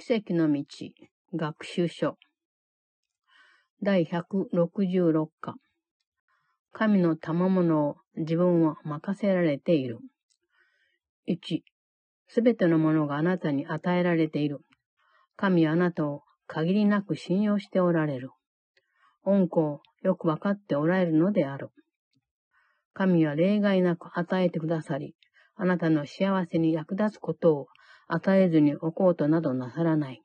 奇跡の道、学習書。第166課。神の賜物を自分は任せられている。1、すべてのものがあなたに与えられている。神はあなたを限りなく信用しておられる。恩子をよくわかっておられるのである。神は例外なく与えてくださり、あなたの幸せに役立つことを与えずにおこうとなどなさらない。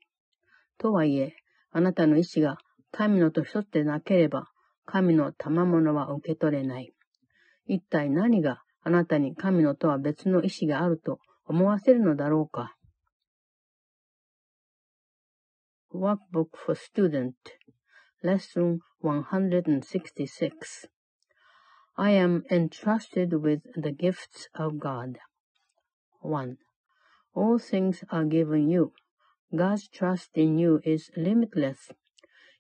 とはいえ、あなたの意志が神のと一つでなければ、神の賜物は受け取れない。一体何があなたに神のとは別の意志があると思わせるのだろうか。Workbook for Student Lesson 166 I am entrusted with the gifts of God. 1. All things are given you. God's trust in you is limitless.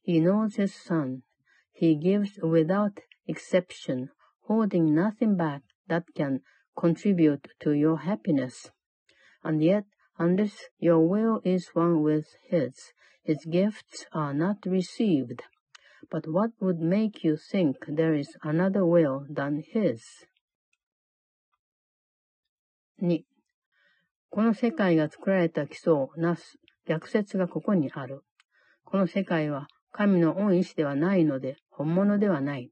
He knows His Son. He gives without exception, holding nothing back that can contribute to your happiness. And yet, unless your will is one with His, His gifts are not received. But what would make you think there is another will than His? 2. この世界が作られた基礎をなす逆説がここにある。この世界は神の恩意志ではないので本物ではない。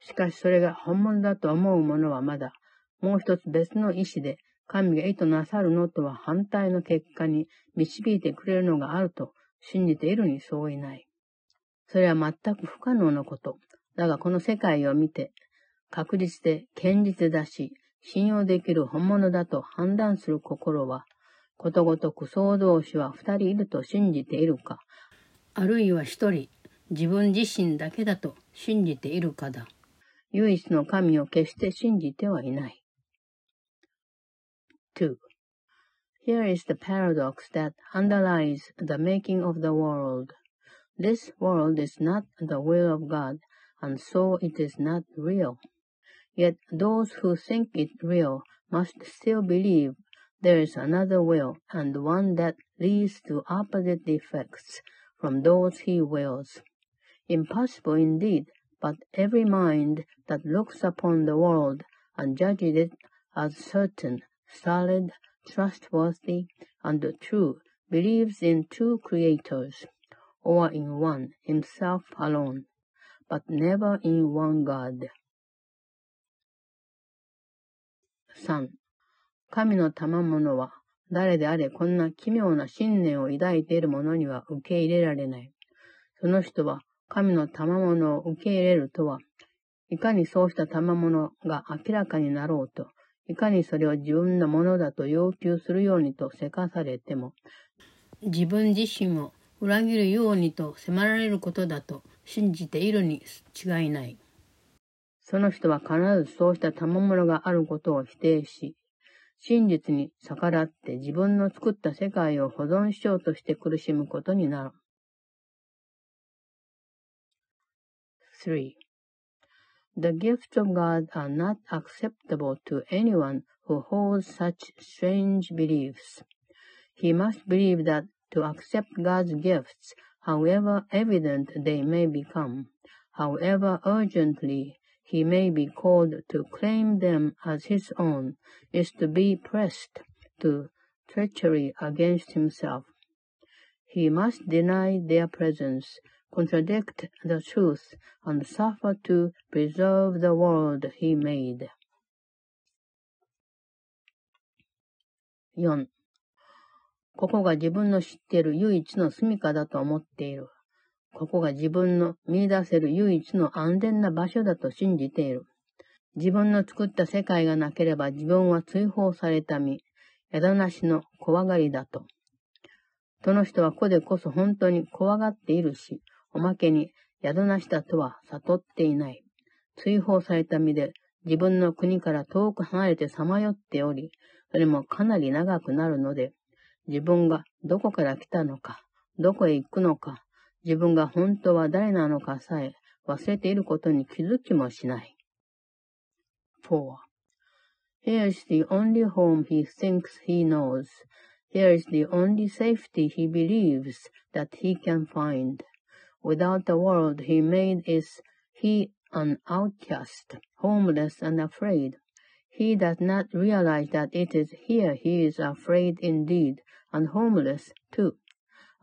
しかしそれが本物だと思うものはまだ、もう一つ別の意志で神が意図なさるのとは反対の結果に導いてくれるのがあると信じているにそういない。それは全く不可能なこと。だがこの世界を見て、確実で堅実だし、信用できる本物だと判断する心は、ことごとく創造主は二人いると信じているか、あるいは一人、自分自身だけだと信じているかだ。唯一の神を決して信じてはいない。2. Here is the paradox that underlies the making of the world. This world is not the will of God, and so it is not real. Yet those who think it real must still believe there is another will, and one that leads to opposite effects from those he wills. Impossible indeed, but every mind that looks upon the world and judges it as certain, solid, trustworthy, and true, believes in two creators, or in one, himself alone, but never in one God. 3. 神の賜物は、誰であれこんな奇妙な信念を抱いている者には受け入れられない。その人は、神の賜物を受け入れるとは、いかにそうした賜物が明らかになろうと、いかにそれを自分のものだと要求するようにとせかされても、自分自身を裏切るようにと迫られることだと信じているに違いない。その人は必ずそうした賜物があることを否定し、真実に逆らって自分の作った世界を保存しようとして苦しむことになる。3. The gifts of God are not acceptable to anyone who holds such strange beliefs. He must believe that to accept God's gifts, however evident they may become, however urgently he may be called to claim them as his own, is to be pressed to treachery against himself. He must deny their presence, contradict the truth, and suffer to preserve the world he made. 4. ここが自分の知っている唯一の住処だと思っている。 ここが自分の見出せる唯一の安全な場所だと信じている。自分の作った世界がなければ自分は追放された身、枝なしの怖がりだと。その人は子でこそ本当に怖がっているし、おまけに宿なしだとは悟っていない。追放された身で自分の国から遠く離れてさまよっており、それもかなり長くなるので、自分がどこから来たのか、どこへ行くのか、自分が本当は誰なのかさえ忘れていることに気づきもしない。4. Here's the only home he thinks he knows. Here is the only safety he believes that he can find. Without the world he made is he an outcast, homeless and afraid. He does not realize that it is here he is afraid indeed, and homeless too.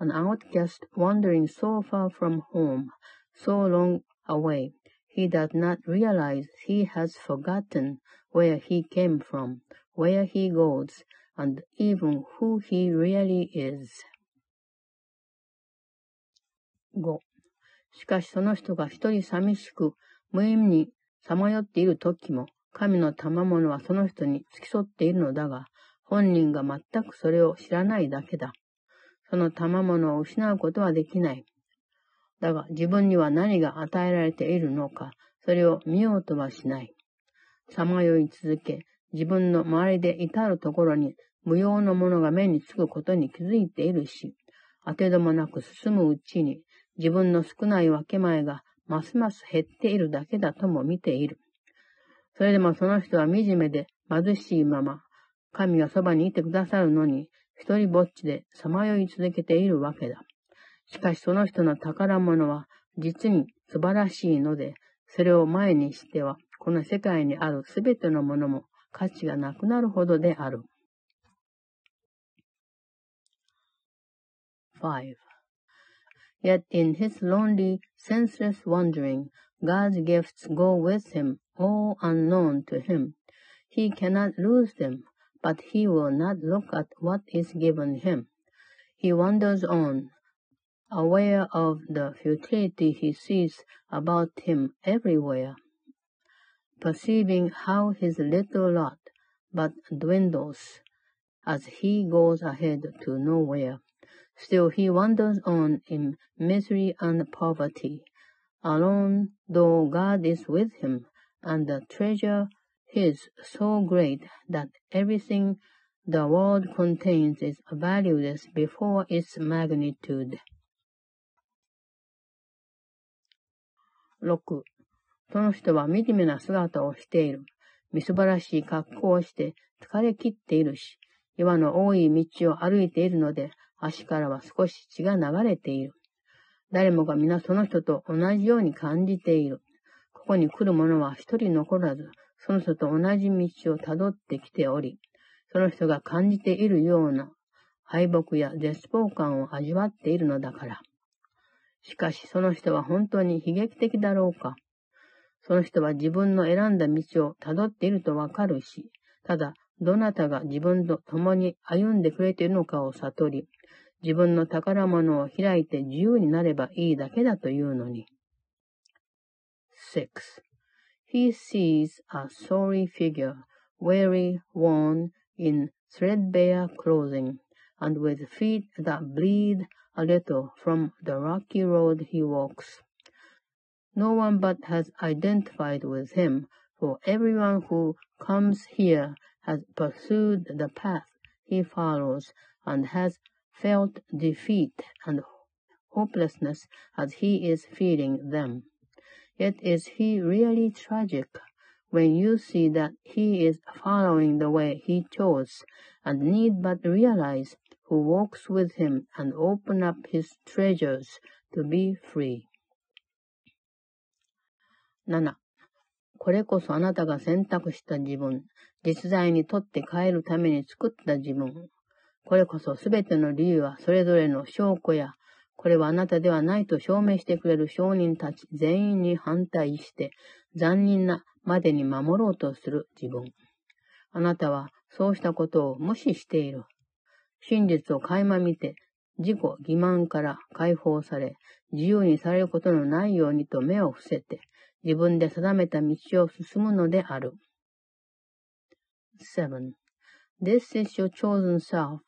An outcast wandering so far from home, so long away. He does not realize he has forgotten where he came from, where he goes, and even who he really is. 5. しかしその人が一人寂しく、無意味にさまよっている時も、神の賜物はその人に付き添っているのだが、本人が全くそれを知らないだけだ。その賜物を失うことはできない。だが自分には何が与えられているのか、それを見ようとはしない。さまよい続け、自分の周りで至るところに無用のものが目につくことに気づいているし、当てどもなく進むうちに自分の少ない分け前がますます減っているだけだとも見ている。それでもその人は惨めで貧しいまま、神がそばにいてくださるのに、一人ぼっちでさまよい続けているわけだ。しかしその人の宝物は実に素晴らしいので、それを前にしては、この世界にあるすべてのものも価値がなくなるほどである。5. Yet in his lonely, senseless wandering, God's gifts go with him, all unknown to him. He cannot lose them, but he will not look at what is given him. He wanders on, aware of the futility he sees about him everywhere, perceiving how his little lot but dwindles as he goes ahead to nowhere. Still he wanders on in misery and poverty, alone though God is with him, and the treasure is so great that everything the world contains is valueless before its magnitude. 6. その人は惨めな姿をしている。みすばらしい格好をして疲れ切っているし、岩の多い道を歩いているので、足からは少し血が流れている。誰もが皆その人と同じように感じている。ここに来る者は一人残らず、その人と同じ道をたどってきており、その人が感じているような敗北や絶望感を味わっているのだから。しかしその人は本当に悲劇的だろうか。その人は自分の選んだ道を辿っているとわかるし、ただ、どなたが自分と共に歩んでくれているのかを悟り、自分の宝物を開いて自由になればいいだけだというのに。6. He sees a sorry figure, weary, worn, in threadbare clothing, and with feet that bleed a little from the rocky road he walks. No one but has identified with him, for everyone who comes here has pursued the path he follows and has felt defeat and hopelessness as he is feeling them. Yet is he really tragic when you see that he is following the way he chose and need but realize who walks with him and open up his treasures to be free. 7. これこそあなたが選択した自分、実在にとって変えるために作った自分。これこそすべての理由はそれぞれの証拠や、これはあなたではないと証明してくれる証人たち全員に反対して、残忍なまでに守ろうとする自分。あなたはそうしたことを無視している。真実を垣間見て、自己欺瞞から解放され、自由にされることのないようにと目を伏せて、自分で定めた道を進むのである。7. This is your chosen self,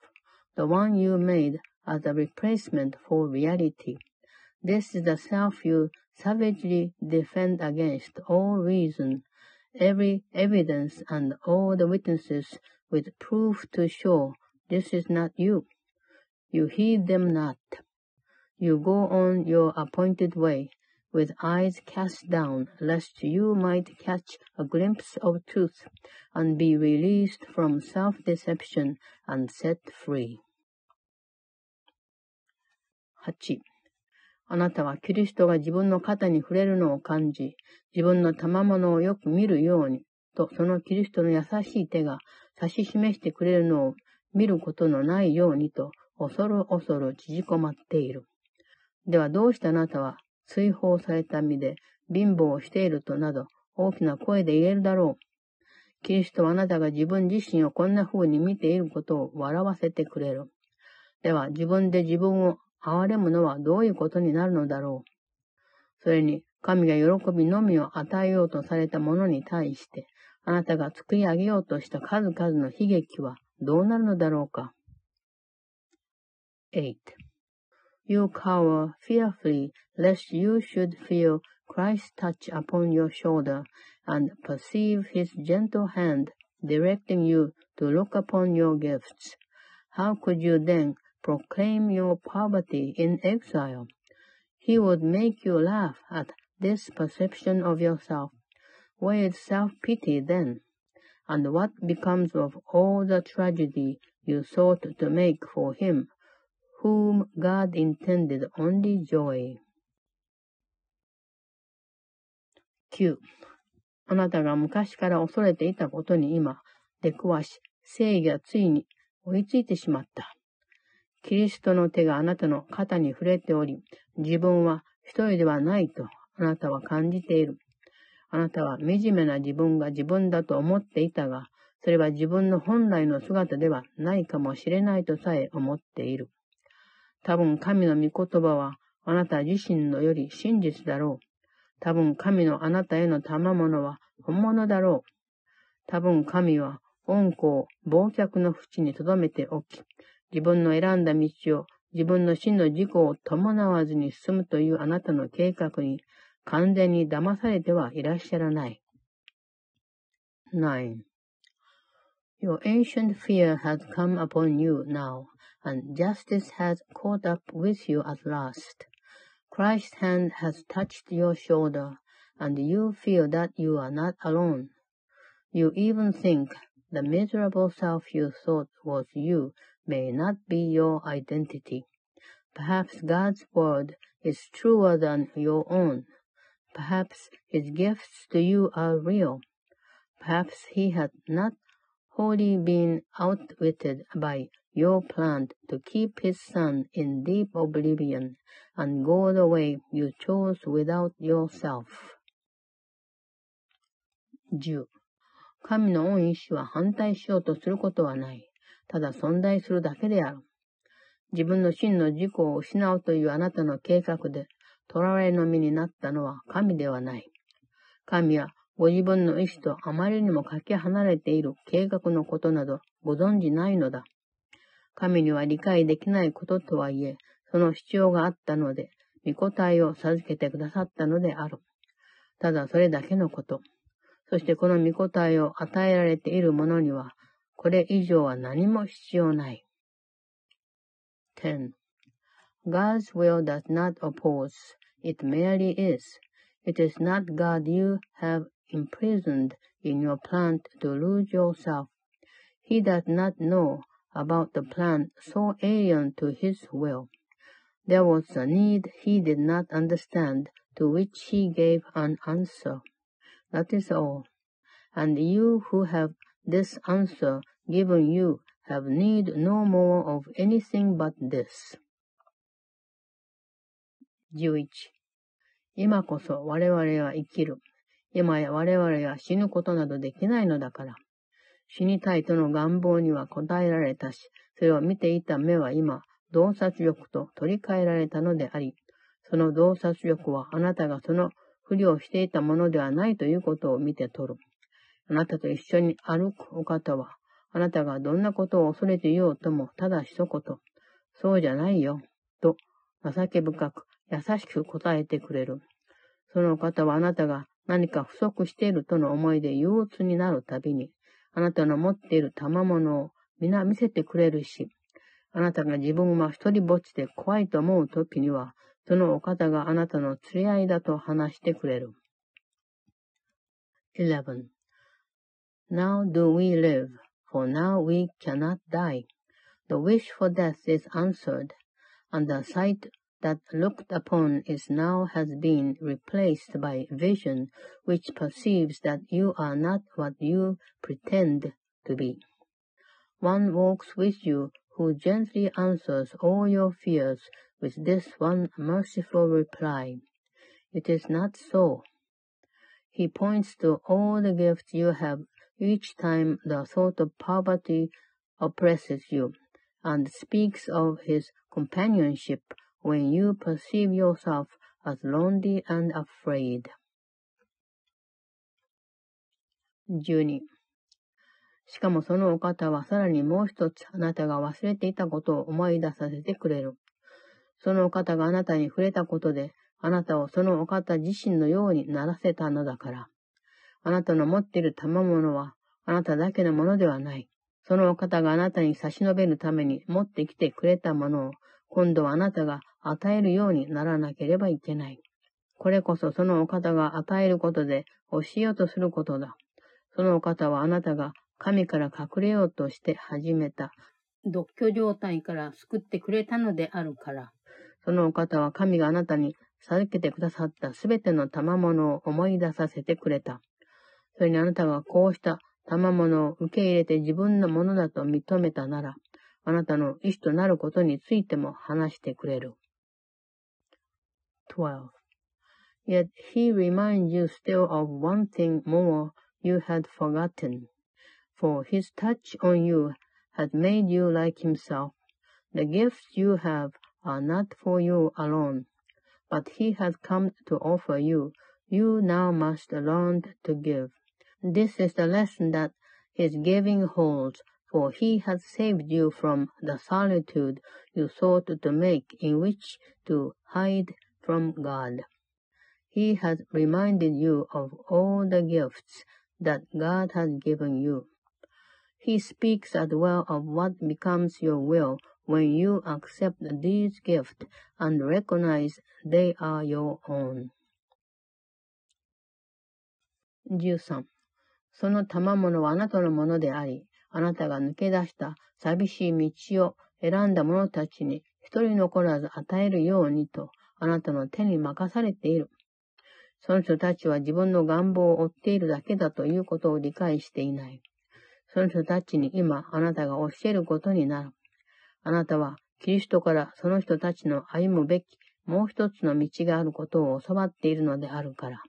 the one you made as a replacement for reality. This is the self you savagely defend against all reason, every evidence and all the witnesses with proof to show This is not you. You heed them not. You go on your appointed way, with eyes cast down, lest you might catch a glimpse of truth, and be released from self-deception and set free. 8、あなたはキリストが自分の肩に触れるのを感じ、自分の賜物をよく見るように、とそのキリストの優しい手が指し示してくれるのを見ることのないようにと、恐る恐る縮こまっている。ではどうしてあなたは追放された身で貧乏をしているとなど大きな声で言えるだろう。キリストはあなたが自分自身をこんな風に見ていることを笑わせてくれる。では自分で自分を憐れむのはどういうことになるのだろう。それに、神が喜びのみを与えようとされたものに対して、あなたが作り上げようとした数々の悲劇はどうなるのだろうか。8. You cower fearfully lest you should feel Christ's touch upon your shoulder and perceive his gentle hand directing you to look upon your gifts. How could you then proclaim your poverty in exile? He would make you laugh at this perception of yourself. Where is self-pity then? And what becomes of all the tragedy you sought to make for him, whom God intended only joy? 9. あなたが昔から恐れていたことに今、出くわし、正義がついに追いついてしまった。 キリストの手があなたの肩に触れており、自分は一人ではないとあなたは感じている。あなたは惨めな自分が自分だと思っていたが、それは自分の本来の姿ではないかもしれないとさえ思っている。多分神の御言葉はあなた自身のより真実だろう。多分神のあなたへの賜物は本物だろう。多分神は恩子を忘却の淵に留めておき、自分の選んだ道を自分の真の自己を伴わずに進むというあなたの計画に完全に騙されてはいらっしゃらない。9. Your ancient fear has come upon you now, and justice has caught up with you at last. Christ's hand has touched your shoulder, and you feel that you are not alone. You even think the miserable self you thought was you may not be your identity. Perhaps God's word is truer than your own. Perhaps his gifts to you are real. Perhaps he has not wholly been outwitted by your plan to keep his son in deep oblivion and go the way you chose without yourself. 10. 神の恩意志は反対しようとすることはない。 ただ存在するだけである。自分の真の自己を失うというあなたの計画で、囚われの身になったのは神ではない。神はご自分の意志とあまりにもかけ離れている計画のことなどご存じないのだ。神には理解できないこととはいえ、その必要があったので、御答えを授けてくださったのである。ただそれだけのこと。そしてこの御答えを与えられている者には、これ以上は何も必要ない。10. God's will does not oppose, it merely is. It is not God you have imprisoned in your plan to lose yourself. He does not know about the plan so alien to his will. There was a need he did not understand, to which he gave an answer. That is all. And you who have this answer given you have need no more of anything but this. 11. 今こそ我々は生きる。今や我々は死ぬことなどできないのだから。死にたいとの願望には応えられたし、それを見ていた目は今、洞察力と取り替えられたのであり、その洞察力はあなたがその不良していたものではないということを見て取る。あなたと一緒に歩くお方は、あなたがどんなことを恐れていようとも、ただ一言、そうじゃないよ、と、情け深く、優しく答えてくれる。その方はあなたが何か不足しているとの思いで憂鬱になるたびに、あなたの持っている賜物を皆見せてくれるし、あなたが自分は一人ぼっちで怖いと思うときには、そのお方があなたの連れ合いだと話してくれる。11. Now do we live for now we cannot die. The wish for death is answered, and the sight that looked upon is now has been replaced by vision which perceives that you are not what you pretend to be. One walks with you who gently answers all your fears with this one merciful reply. It is not so. He points to all the gifts you have each time the thought of poverty oppresses you, and speaks of his companionship when you perceive yourself as lonely and afraid. 12. しかもそのお方はさらにもう一つあなたが忘れていたことを思い出させてくれる。そのお方があなたに触れたことで、あなたをそのお方自身のようにならせたのだから。あなたの持っている賜物は、あなただけのものではない。そのお方があなたに差し伸べるために持ってきてくれたものを、今度はあなたが与えるようにならなければいけない。これこそそのお方が与えることで教えようとすることだ。そのお方はあなたが神から隠れようとして始めた独居状態から救ってくれたのであるから。そのお方は神があなたに授けてくださったすべての賜物を思い出させてくれた。それにあなたがこうした賜物を受け入れて自分のものだと認めたなら、あなたの意志となることについても話してくれる。12. Yet he reminds you still of one thing more you had forgotten. For his touch on you has made you like himself. The gifts you have are not for you alone, but he has come to offer you. You now must learn to give. This is the lesson that his giving holds, for he has saved you from the solitude you sought to make in which to hide from God. He has reminded you of all the gifts that God has given you. He speaks as well of what becomes your will when you accept these gifts and recognize they are your own. 13. その賜物はあなたのものであり、あなたが抜け出した寂しい道を選んだ者たちに一人残らず与えるようにと、あなたの手に任されている。その人たちは自分の願望を追っているだけだということを理解していない。その人たちに今あなたが教えることになる。あなたはキリストからその人たちの歩むべきもう一つの道があることを教わっているのであるから。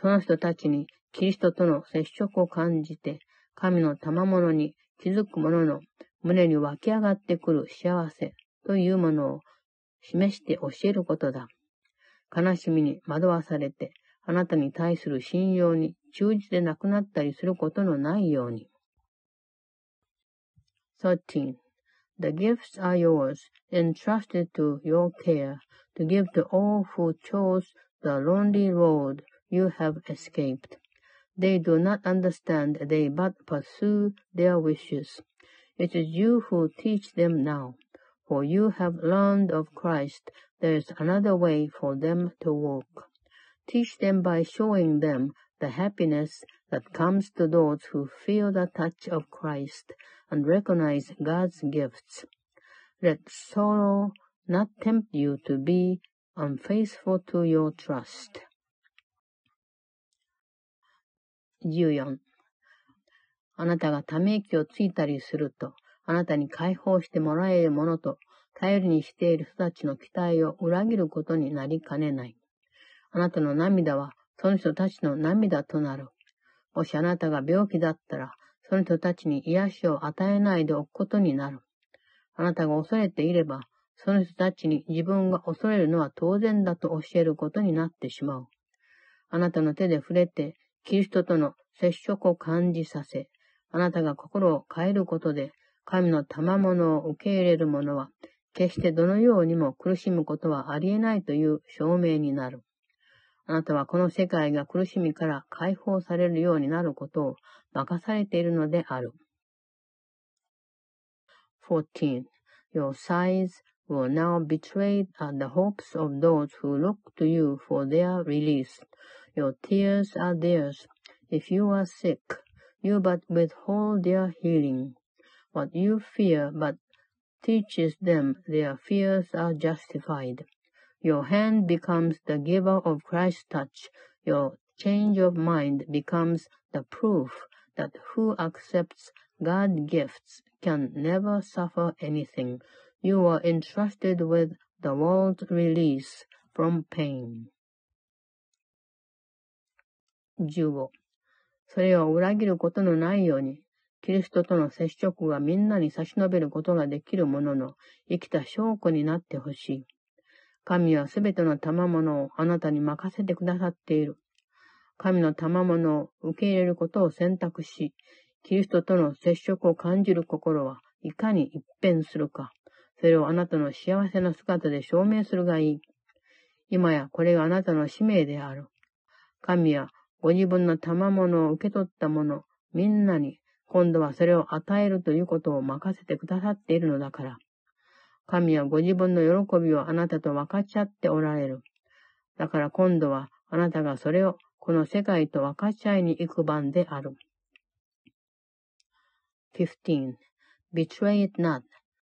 その人たちにキリストとの接触を感じて、神の賜物に気づく者の胸に湧き上がってくる幸せというものを示して教えることだ。悲しみに惑わされて、あなたに対する信用に忠実でなくなったりすることのないように。13. The gifts are yours, entrusted to your care, to give to all who chose the lonely road you have escaped. They do not understand, they but pursue their wishes. It is you who teach them now, for you have learned of Christ. There is another way for them to walk. Teach them by showing them the happiness that comes to those who feel the touch of Christ and recognize God's gifts. Let sorrow not tempt you to be unfaithful to your trust. 14. あなたがため息をついたりすると、あなたに解放してもらえるものと、頼りにしている人たちの期待を裏切ることになりかねない。あなたの涙は、その人たちの涙となる。もしあなたが病気だったら、その人たちに癒しを与えないでおくことになる。あなたが恐れていれば、その人たちに自分が恐れるのは当然だと教えることになってしまう。あなたの手で触れて、キリストとの接触を感じさせ、あなたが心を変えることで、神の賜物を受け入れる者は、決してどのようにも苦しむことはありえないという証明になる。あなたはこの世界が苦しみから解放されるようになることを任されているのである。14. Your sighs will now betray the hopes of those who look to you for their release. Your tears are theirs. If you are sick, you but withhold their healing. What you fear but teaches them their fears are justified. Your hand becomes the giver of Christ's touch. Your change of mind becomes the proof that who accepts God's gifts can never suffer anything. You are entrusted with the world's release from pain. 15. それを裏切ることのないように、キリストとの接触がみんなに差し伸べることができるものの生きた証拠になってほしい。神はすべての賜物をあなたに任せてくださっている。神の賜物を受け入れることを選択し、キリストとの接触を感じる心はいかに一変するか、それをあなたの幸せな姿で証明するがいい。今やこれがあなたの使命である。神はご自分の賜物を受け取った者、みんなに今度はそれを与えるということを任せてくださっているのだから。神はご自分の喜びをあなたと分かち合っておられる。だから今度はあなたがそれをこの世界と分かち合いに行く番である。15. Betray it not.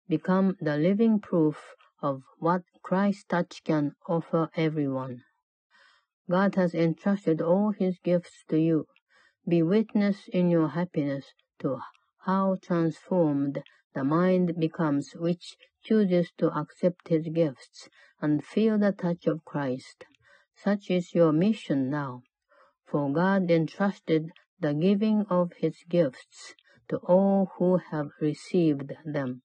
Become the living proof of what Christ's touch can offer everyone. God has entrusted all his gifts to you. Be witness in your happiness to how transformed the mind becomes which chooses to accept his gifts and feel the touch of Christ. Such is your mission now, for God entrusted the giving of his gifts to all who have received them.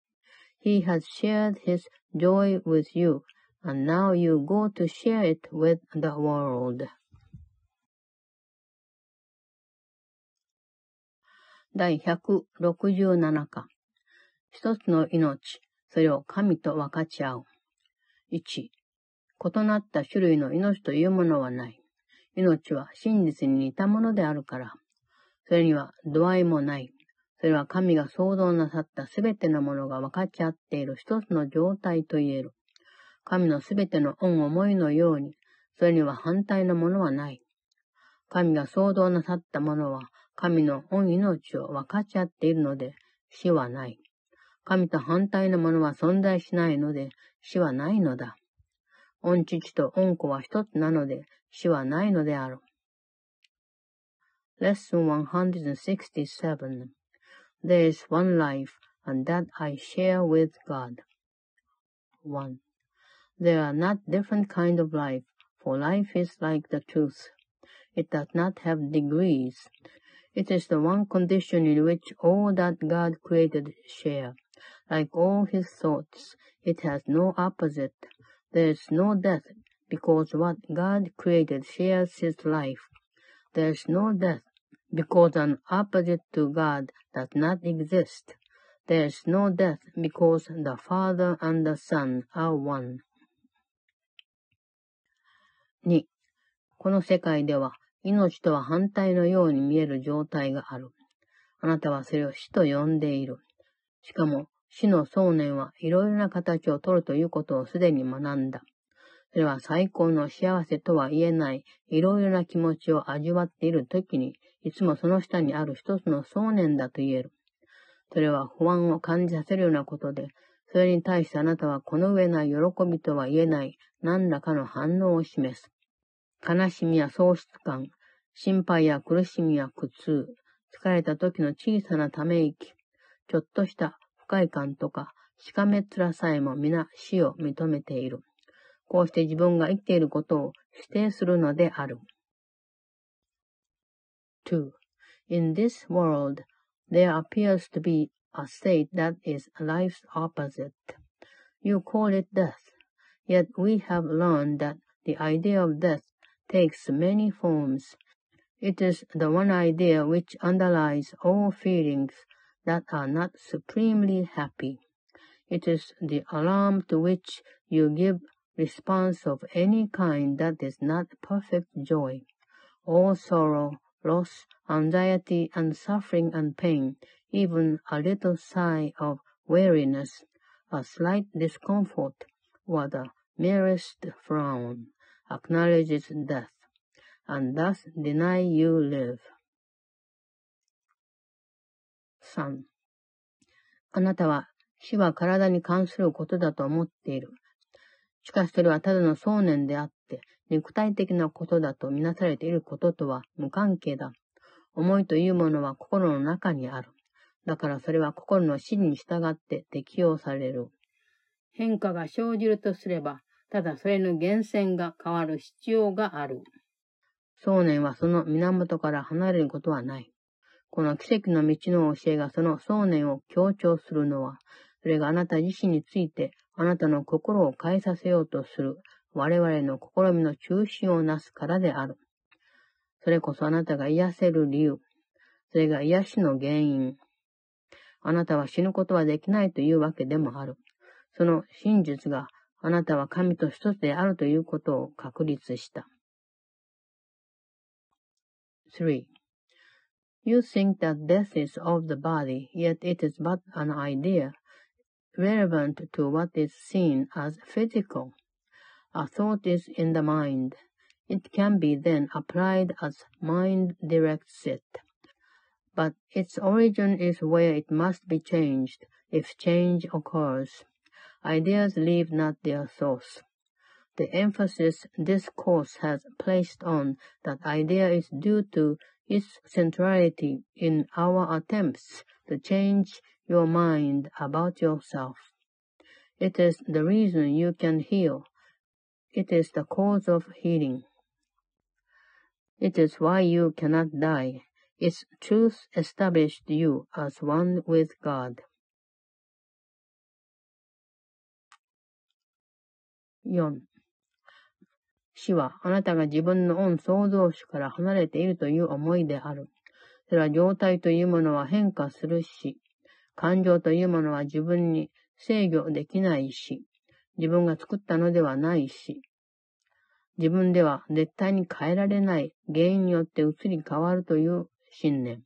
He has shared his joy with you, and now you go to share it with the world. 第167課。一つの命、それを神と分かち合う。1、異なった種類の命というものはない。命は真実に似たものであるから。それには度合いもない。それは神が創造なさったすべてのものが分かち合っている一つの状態と言える。神のすべての恩思いのように、それには反対のものはない。神が創造なさったものは、神の恩命を分かち合っているので、死はない。神と反対のものは存在しないので、死はないのだ。恩父と恩子は一つなので、死はないのである。Lesson 167 There is one life, and that I share with God. 1. There are not different kind of life, for life is like the truth. It does not have degrees. It is the one condition in which all that God created share. Like all his thoughts, it has no opposite. There is no death, because what God created shares his life. There is no death, because an opposite to God does not exist. There is no death, because the Father and the Son are one. 2. この世界では命とは反対のように見える状態がある。あなたはそれを死と呼んでいる。しかも、死の想念はいろいろな形をとるということをすでに学んだ。それは最高の幸せとは言えないいろいろな気持ちを味わっているときに、いつもその下にある一つの想念だと言える。それは不安を感じさせるようなことで、それに対してあなたはこの上ない喜びとは言えない何らかの反応を示す。悲しみや喪失感、心配や苦しみや苦痛、疲れた時の小さなため息、ちょっとした不快感とか、しかめっ面さえも皆死を認めている。こうして自分が生きていることを否定するのである。2. In this world, there appears to be a state that is life's opposite. You call it death, yet we have learned that the idea of death takes many forms. It is the one idea which underlies all feelings that are not supremely happy. It is the alarm to which you give response of any kind that is not perfect joy. All sorrow, loss, anxiety, and suffering and pain, even a little sigh of weariness, a slight discomfort, or the merest frown, acknowledges death, and thus deny you live. 3. あなたは死は体に関することだと思っている。しかしそれはただの想念であって、肉体的なことだとみなされていることとは無関係だ。思いというものは心の中にある。だからそれは心の死に従って適用される。変化が生じるとすれば、ただそれの源泉が変わる必要がある。想念はその源から離れることはない。この奇跡の道の教えがその想念を強調するのは、それがあなた自身についてあなたの心を変えさせようとする我々の試みの中心をなすからである。それこそあなたが癒せる理由。それが癒しの原因。あなたは死ぬことはできないというわけでもある。その真実があなたは神と一つであるということを確立した。3. You think that death is of the body, yet it is but an idea, relevant to what is seen as physical. A thought is in the mind. It can be then applied as mind directs it. But its origin is where it must be changed, if change occurs. Ideas leave not their source. The emphasis this course has placed on that idea is due to its centrality in our attempts to change your mind about yourself. It is the reason you can heal. It is the cause of healing. It is why you cannot die. Its truth established you as one with God. 4. 死はあなたが自分の恩創造主から離れているという思いである。それは状態というものは変化するし、感情というものは自分に制御できないし、自分が作ったのではないし、自分では絶対に変えられない原因によって移り変わるという信念。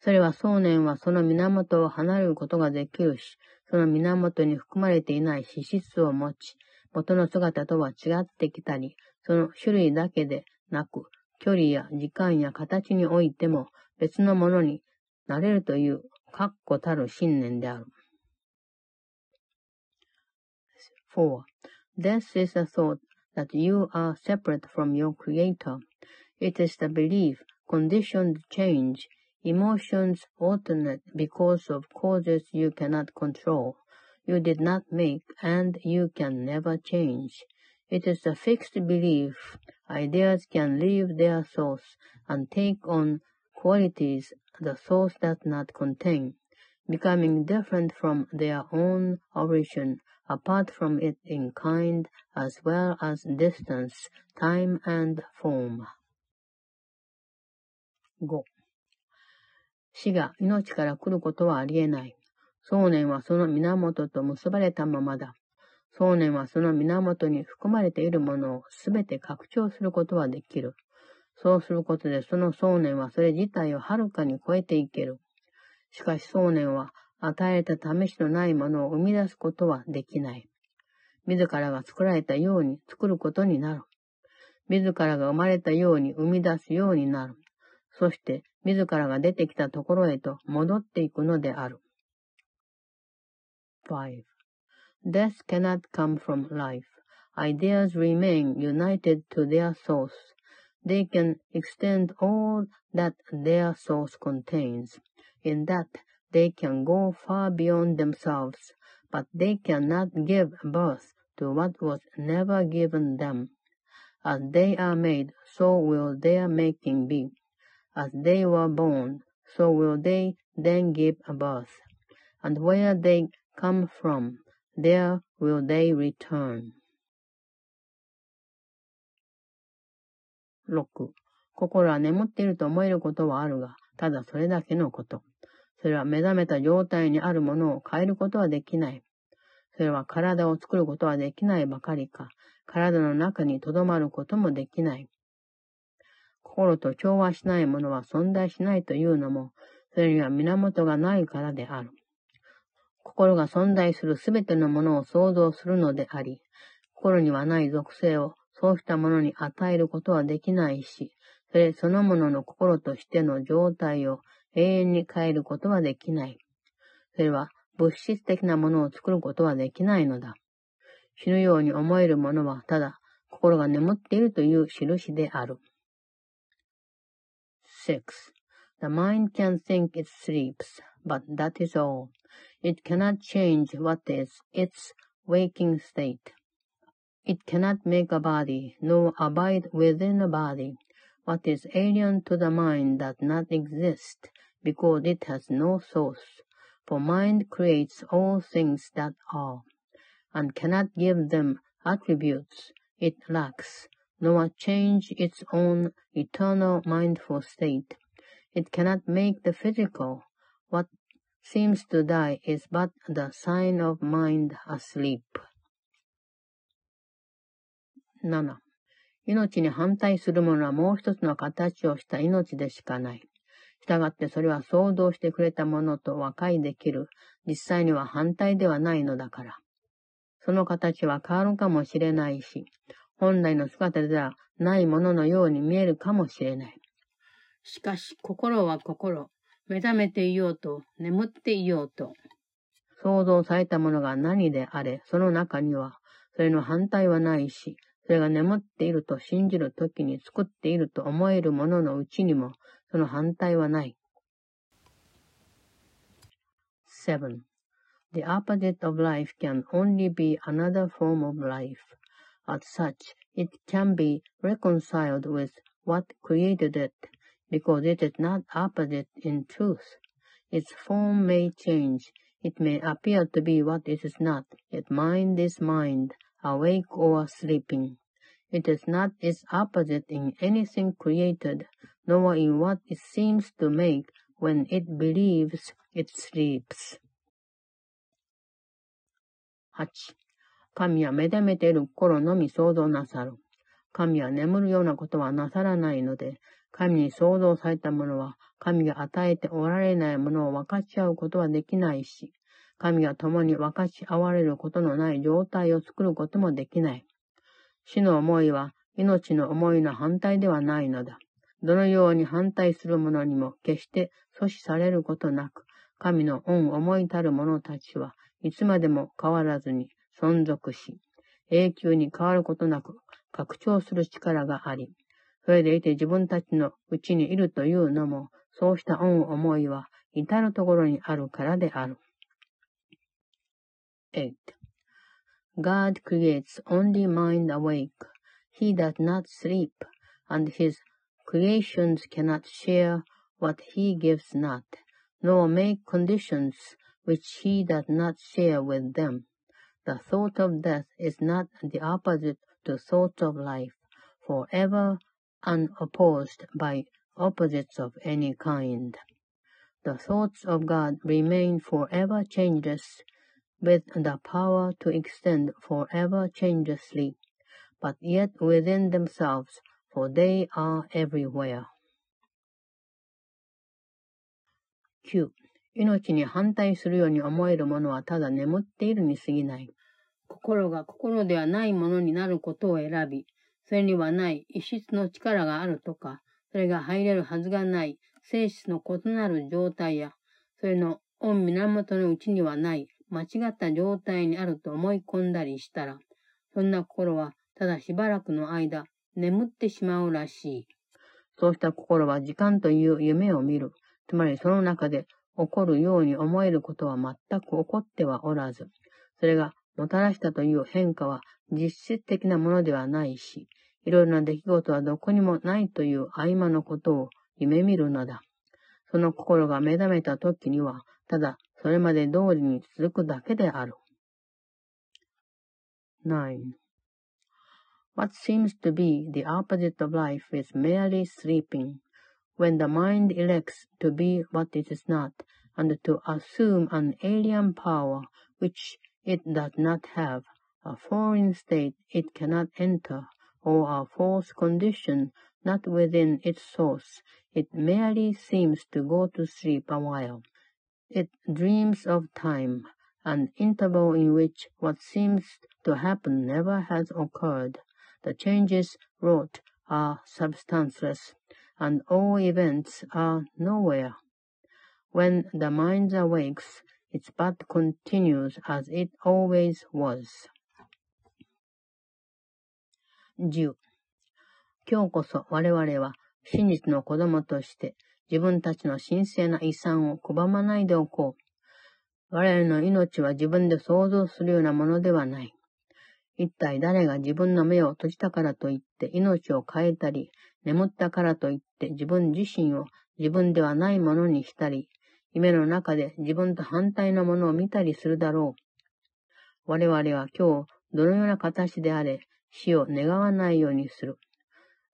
それは想念はその源を離れることができるし、その源に含まれていない資質を持ち、元の姿とは違ってきたり、その種類だけでなく、距離や時間や形においても別のものになれるという確固たる信念である。4. This is the thought that you are separate from your Creator. It is the belief, conditioned change, emotions alternate because of causes you cannot control, you did not make, and you can never change. It is a fixed belief. Ideas can leave their source and take on qualities the source does not contain, becoming different from their own origin, apart from it in kind as well as distance, time and form. 5. 死が命から来ることはありえない。想念はその源と結ばれたままだ。想念はその源に含まれているものをすべて拡張することはできる。そうすることでその想念はそれ自体をはるかに超えていける。しかし想念は与えた試しのないものを生み出すことはできない。自らが作られたように作ることになる。自らが生まれたように生み出すようになる。そして自らが出てきたところへと戻っていくのである。5. Death cannot come from life. Ideas remain united to their source. They can extend all that their source contains. In that, they can go far beyond themselves, but they cannot give birth to what was never given them. As they are made, so will their making be. As they were born, so will they then give birth. And where they come from, there will they return. 6. 心は眠っていると思えることはあるが、ただそれだけのこと。 それは目覚めた状態にあるものを変えることはできない。それは体を作ることはできないばかりか、体の中に留まることもできない。心と調和しないものは存在しないというのも、それには源がないからである。心が存在するすべてのものを創造するのであり、心にはない属性をそうしたものに与えることはできないし、それそのものの心としての状態を永遠に変えることはできない。それは物質的なものを作ることはできないのだ。死ぬように思えるものはただ心が眠っているという印である。6. The mind can think it sleeps, but that is all. It cannot change what is its waking state. It cannot make a body, nor abide within a body. What is alien to the mind does not exist, because it has no source. For mind creates all things that are, and cannot give them attributes it lacks, nor change its own eternal mindful state. It cannot make the physical. What seems to die is but the sign of mind asleep. 7. 命に反対するものはもう一つの形をした命でしかない。 したがってそれは想像してくれたものと和解できる。実際には反対ではないのだから。その形は変わるかもしれないし、本来の姿ではないもののように見えるかもしれない。しかし、心は心。目覚めていようと、眠っていようと。想像されたものが何であれ、その中には、それの反対はないし、それが眠っていると信じるときに作っていると思えるもののうちにも、その反対はない。7. The opposite of life can only be another form of life. As such, it can be reconciled with what created it. because it is not opposite in truth. Its form may change. It may appear to be what it is not, yet mind is mind, awake or sleeping. It is not its opposite in anything created, nor in what it seems to make when it believes it sleeps. 8. 神は目覚めている心のみ想像なさる。神は眠るようなことはなさらないので、神に創造されたものは、神が与えておられないものを分かち合うことはできないし、神が共に分かち合われることのない状態を作ることもできない。死の思いは命の思いの反対ではないのだ。どのように反対する者にも決して阻止されることなく、神の恩思いたる者たちはいつまでも変わらずに存続し、永久に変わることなく拡張する力があり、それでいて自分たちのうちにいるというのも、そうした恩思いは至るところにあるからである。8. God creates only mind awake. He does not sleep, and his creations cannot share what he gives not, nor make conditions which he does not share with them. The thought of death is not the opposite to thought of life, for ever unopposed by opposites of any kind. The thoughts of God remain forever changeless, with the power to extend forever changelessly, but yet within themselves, for they are everywhere. 9. 命に反対するように思えるものはただ眠っているに過ぎない。心が心ではないものになることを選び、それにはない異質の力があるとか、それが入れるはずがない性質の異なる状態や、それの御源のうちにはない間違った状態にあると思い込んだりしたら、そんな心はただしばらくの間眠ってしまうらしい。そうした心は時間という夢を見る。つまりその中で起こるように思えることは全く起こってはおらず、それがもたらしたという変化は実質的なものではないし、いろいろな出来事はどこにもないという合間のことを夢見るのだ。その心が目覚めた時には、ただ それまで通りに続くだけである。9. What seems to be the opposite of life is merely sleeping. When the mind elects to be what it is not, and to assume an alien power which it does not have, a foreign state it cannot enter, or a false condition not within its source. It merely seems to go to sleep a while. It dreams of time, an interval in which what seems to happen never has occurred. The changes wrought are substanceless, and all events are nowhere. When the mind awakes, its path continues as it always was. 10今日こそ我々は真実の子供として 自分たちの神聖な遺産を拒まないでおこう。我々の命は自分で想像するようなものではない。一体誰が自分の目を閉じたからといって命を変えたり、眠ったからといって自分自身を自分ではないものにしたり、夢の中で自分と反対のものを見たりするだろう。我々は今日、どのような形であれ、死を願わないようにする。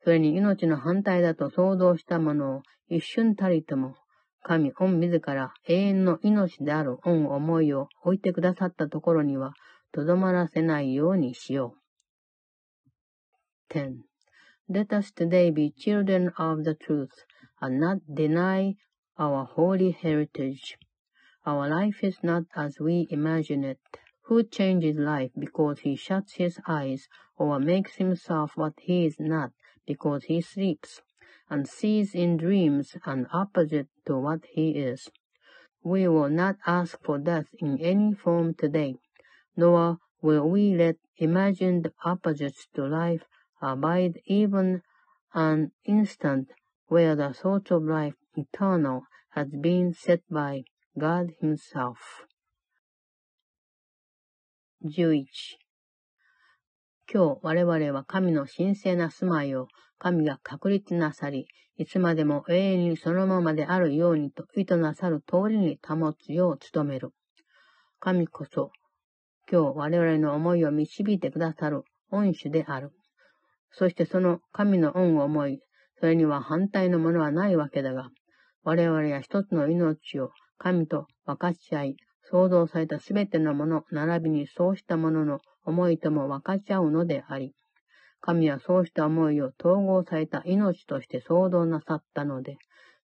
それに命の反対だと想像したものを一瞬たりとも、神、御自ら永遠の命である御思いを置いてくださったところには、とどまらせないようにしよう。10.Let us today be children of the truth and not deny our holy heritage. Our life is not as we imagine it. Who changes life because he shuts his eyes or makes himself what he is not because he sleeps and sees in dreams an opposite to what he is. We will not ask for death in any form today, nor will we let imagined opposites to life abide even an instant where the thought of life eternal has been set by God Himself. 11今日我々は神の神聖な住まいを 神が確立なさり、いつまでも永遠にそのままであるようにと意図なさる通りに保つよう努める。神こそ今日我々の思いを導いてくださる恩主である。そしてその神の恩を思い、それには反対のものはないわけだが、我々は一つの命を神と分かち合い、創造されたすべてのもの、並びにそうしたものの思いとも分かち合うのであり、神はそうした思いを統合された命として創造なさったので、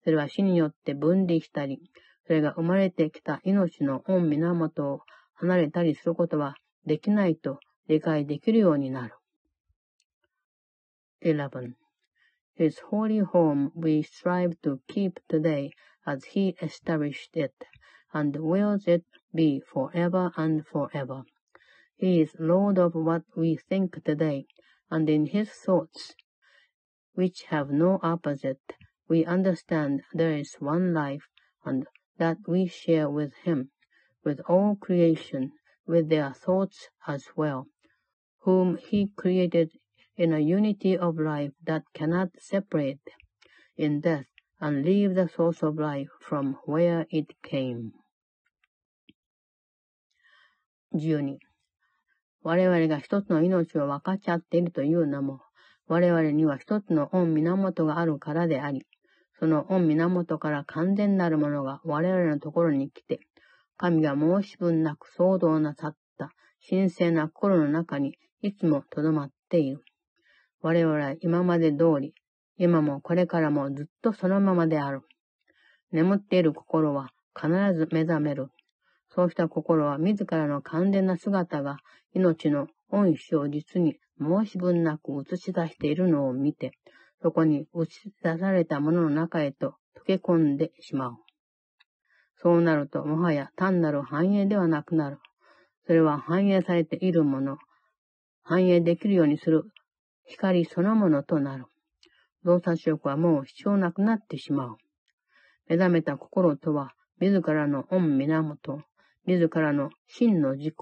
それは死によって分離したり、それが生まれてきた命の恩源を離れたりすることはできないと理解できるようになる。11. His holy home we strive to keep today as he established it, and wills it be forever and forever. He is Lord of what we think today, and in his thoughts, which have no opposite, we understand there is one life, and that we share with him with all creation, with their thoughts as well, whom he created in a unity of life that cannot separate in death and leave the source of life from where it came. 12. 我々が一つの命を分かち合っているというのも、我々には一つの御源があるからであり、その御源から完全なるものが我々のところに来て、神が申し分なく騒動なさった神聖な心の中にいつも留まっている。我々は今まで通り、今もこれからもずっとそのままである。眠っている心は必ず目覚める。そうした心は自らの完全な姿が命の恩師を実に申し分なく映し出しているのを見て、そこに映し出されたものの中へと溶け込んでしまう。そうなると、もはや単なる繁栄ではなくなる。それは反映されているもの、反映できるようにする光そのものとなる。動作色はもう必要なくなってしまう。目覚めた心とは、自らの恩源、自らの真の自己、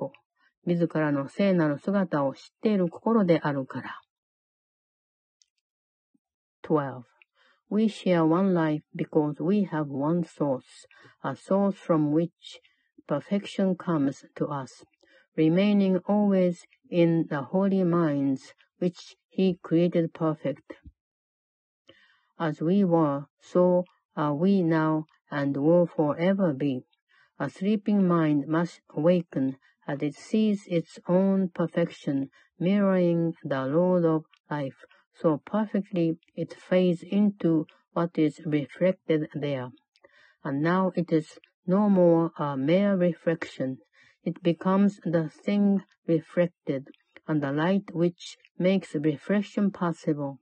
自らの聖なる姿を知っている心であるから。12. We share one life because we have one source, a source from which perfection comes to us, remaining always in the holy minds which He created perfect. As we were, so are we now and will forever be. A sleeping mind must awaken as it sees its own perfection mirroring the Lord of life so perfectly it fades into what is reflected there. And now it is no more a mere reflection. It becomes the thing reflected, and the light which makes reflection possible.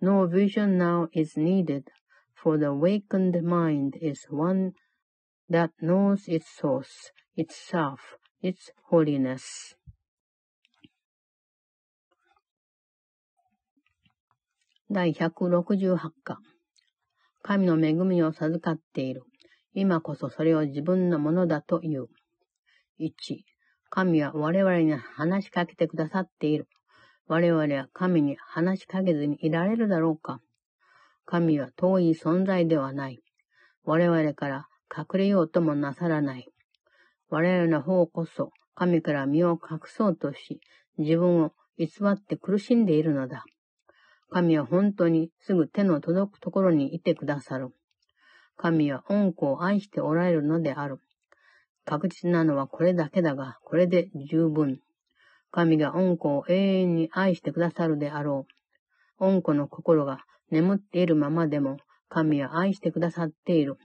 No vision now is needed, for the awakened mind is one that knows its source, itself, its holiness. 第168課。神の恵みを授かっている。今こそそれを自分のものだという。1、神は我々に話しかけてくださっている。我々は神に話しかけずにいられるだろうか神は遠い存在ではない。我々から隠れようともなさらない。我々の方こそ神から身を隠そうとし、自分を偽って苦しんでいるのだ。神は本当にすぐ手の届くところにいてくださる。神は恩子を愛しておられるのである。確実なのはこれだけだが、これで十分。神が恩子を永遠に愛してくださるであろう。恩子の心が眠っているままでも、神は愛してくださっている。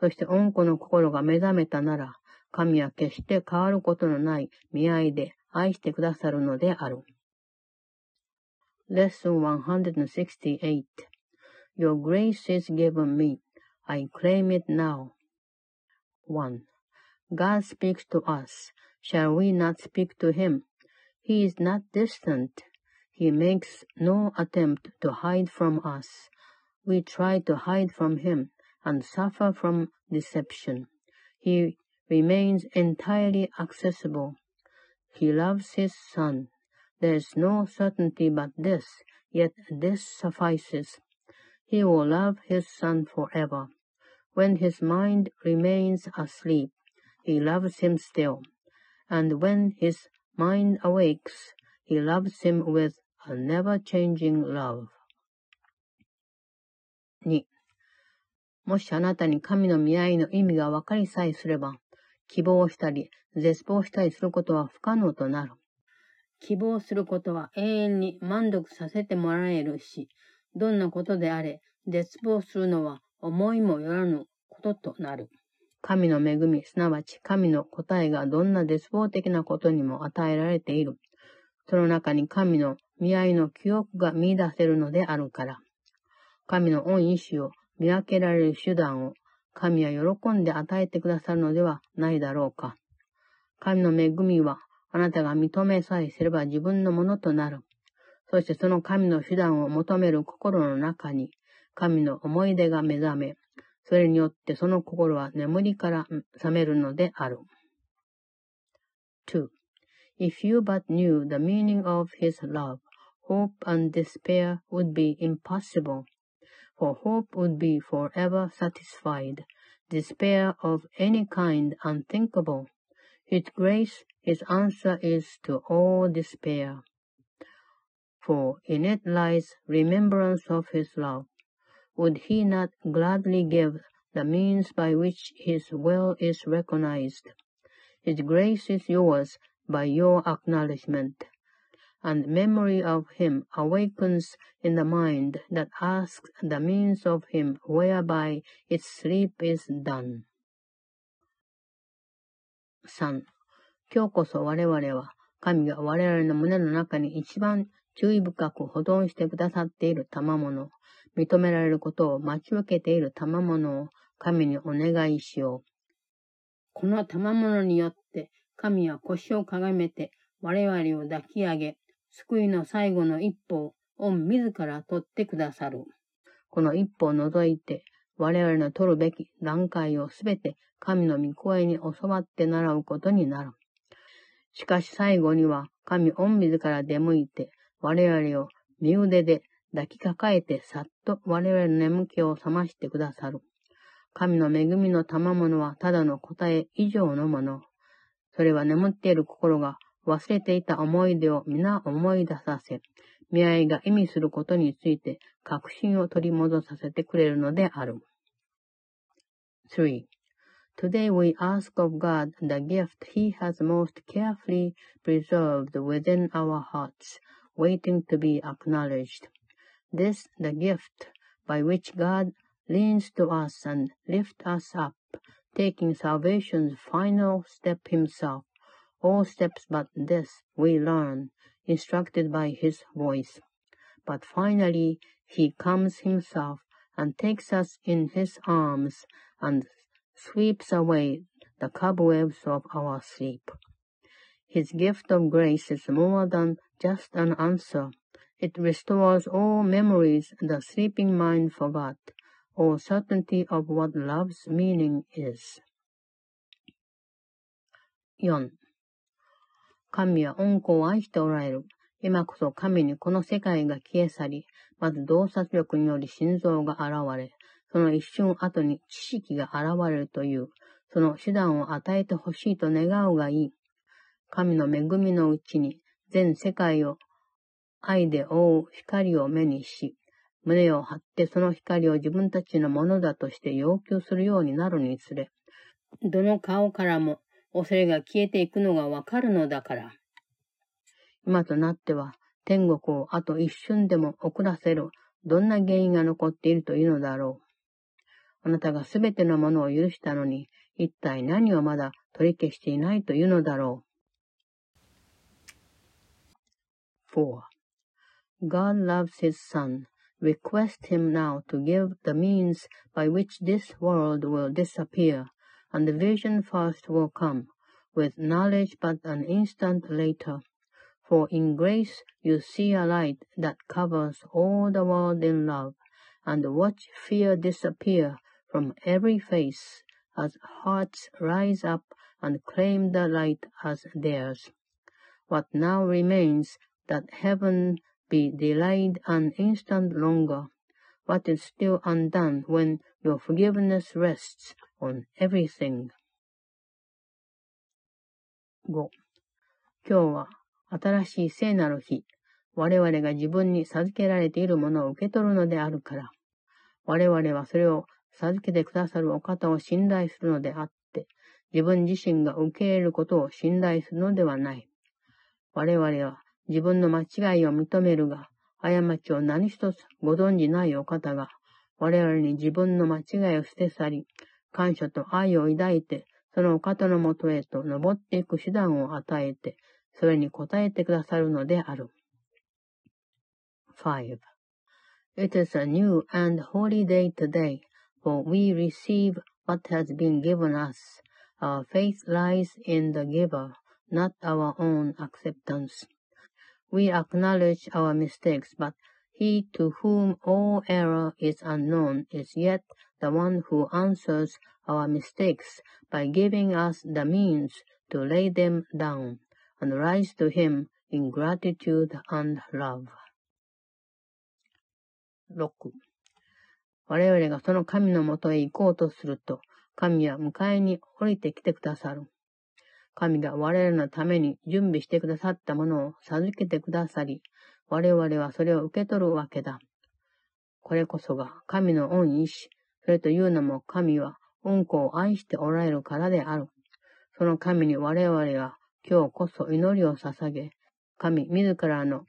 そして恩子の心が目覚めたなら、神は決して変わることのない見合いで愛してくださるのである。Lesson 168 Your grace is given me. I claim it now. 1. God speaks to us. Shall we not speak to him? He is not distant. He makes no attempt to hide from us. We try to hide from him and suffer from deception. He remains entirely accessible. He loves his son. There is no certainty but this, yet this suffices. He will love his son forever. When his mind remains asleep, he loves him still, and when his mind awakes, he loves him with a never-changing love. 2. もしあなたに神の見合いの意味が分かりさえすれば、希望したり、絶望したりすることは不可能となる。希望することは永遠に満足させてもらえるし、どんなことであれ、絶望するのは思いもよらぬこととなる。神の恵み、すなわち神の答えがどんな絶望的なことにも与えられている。その中に神の見合いの記憶が見出せるのであるから。神の恩意志を見分けられる手段を神は喜んで与えてくださるのではないだろうか。神の恵みはあなたが認めさえすれば自分のものとなる。そしてその神の手段を求める心の中に神の思い出が目覚め、それによってその心は眠りから覚めるのである。2. If you but knew the meaning of his love, hope and despair would be impossible, for hope would be forever satisfied, despair of any kind unthinkable. His grace, his answer is to all despair. For in it lies remembrance of his love, would he not gladly give the means by which his will is recognized? His grace is yours by your acknowledgment, and memory of him awakens in the mind that asks the means of him whereby its sleep is done. 3. 今日こそ我々は神が我々の胸の中に一番注意深く保存してくださっている賜物、認められることを待ち受けている賜物を神にお願いしよう。この賜物によって神は腰をかがめて我々を抱き上げ、救いの最後の一歩を御自ら取ってくださる。この一歩を除いて、我々の取るべき段階をすべて神の御声に教わって習うことになる。しかし最後には神御自ら出向いて我々を身腕で抱きかかえてさっと我々の眠気を覚ましてくださる。神の恵みの賜物はただの答え以上のもの。それは眠っている心が忘れていた思い出を皆思い出させ、見合いが意味することについて確信を取り戻させてくれるのである。3. Today we ask of God the gift He has most carefully preserved within our hearts, waiting to be acknowledged. This the gift by which God leans to us and lifts us up, taking salvation's final step himself. All steps but this we learn, instructed by his voice. But finally he comes himself and takes us in his arms and sweeps away the cobwebs of our sleep. His gift of grace is more than just an answer. It restores all memories the sleeping mind forgot, all certainty of what love's meaning is. 4. 神は恩子を愛しておられる。今こそ神にこの世界が消え去り、まず洞察力により心臓が現れ、その一瞬後に知識が現れるという、その手段を与えてほしいと願うがいい。神の恵みのうちに全世界を愛で覆う光を目にし、胸を張ってその光を自分たちのものだとして要求するようになるにつれ、どの顔からも恐れが消えていくのがわかるのだから。今となっては、天国をあと一瞬でも遅らせる、どんな原因が残っているというのだろう。あなたがすべてのものを許したのに、一体何をまだ取り消していないというのだろう。4. God loves his Son. Request him now to give the means by which this world will disappear, and the vision first will come, with knowledge but an instant later. For in grace you see a light that covers all the world in love, and watch fear disappear from every face as hearts rise up and claim the light as theirs. What now remains that heaven be delayed an instant longer. What is still undone when your forgiveness rests on everything? 5. 今日は新しい聖なる日、我々が自分に授けられているものを受け取るのであるから、我々はそれを授けてくださるお方を信頼するのであって、自分自身が受け入れることを信頼するのではない。我々は自分の間違いを認めるが、過ちを何一つご存じないお方が、我々に自分の間違いを捨て去り、感謝と愛を抱いて、そのお方のもとへと登っていく手段を与えて、それに応えてくださるのである。5. It is a new and holy day today, for we receive what has been given us. Our faith lies in the giver, not our own acceptance. We acknowledge our mistakes, but he to whom all error is unknown is yet the one who answers our mistakes by giving us the means to lay them down and rise to him in gratitude and love. 6. 我々がその神のもとへ行こうとすると、神は迎えに降りてきてくださる。神が我々のために準備してくださったものを授けてくださり、我々はそれを受け取るわけだ。これこそが神の恩意志、れというのも神は恩子を愛しておられるからである。その神に我々が今日こそ祈りを捧げ、神自らの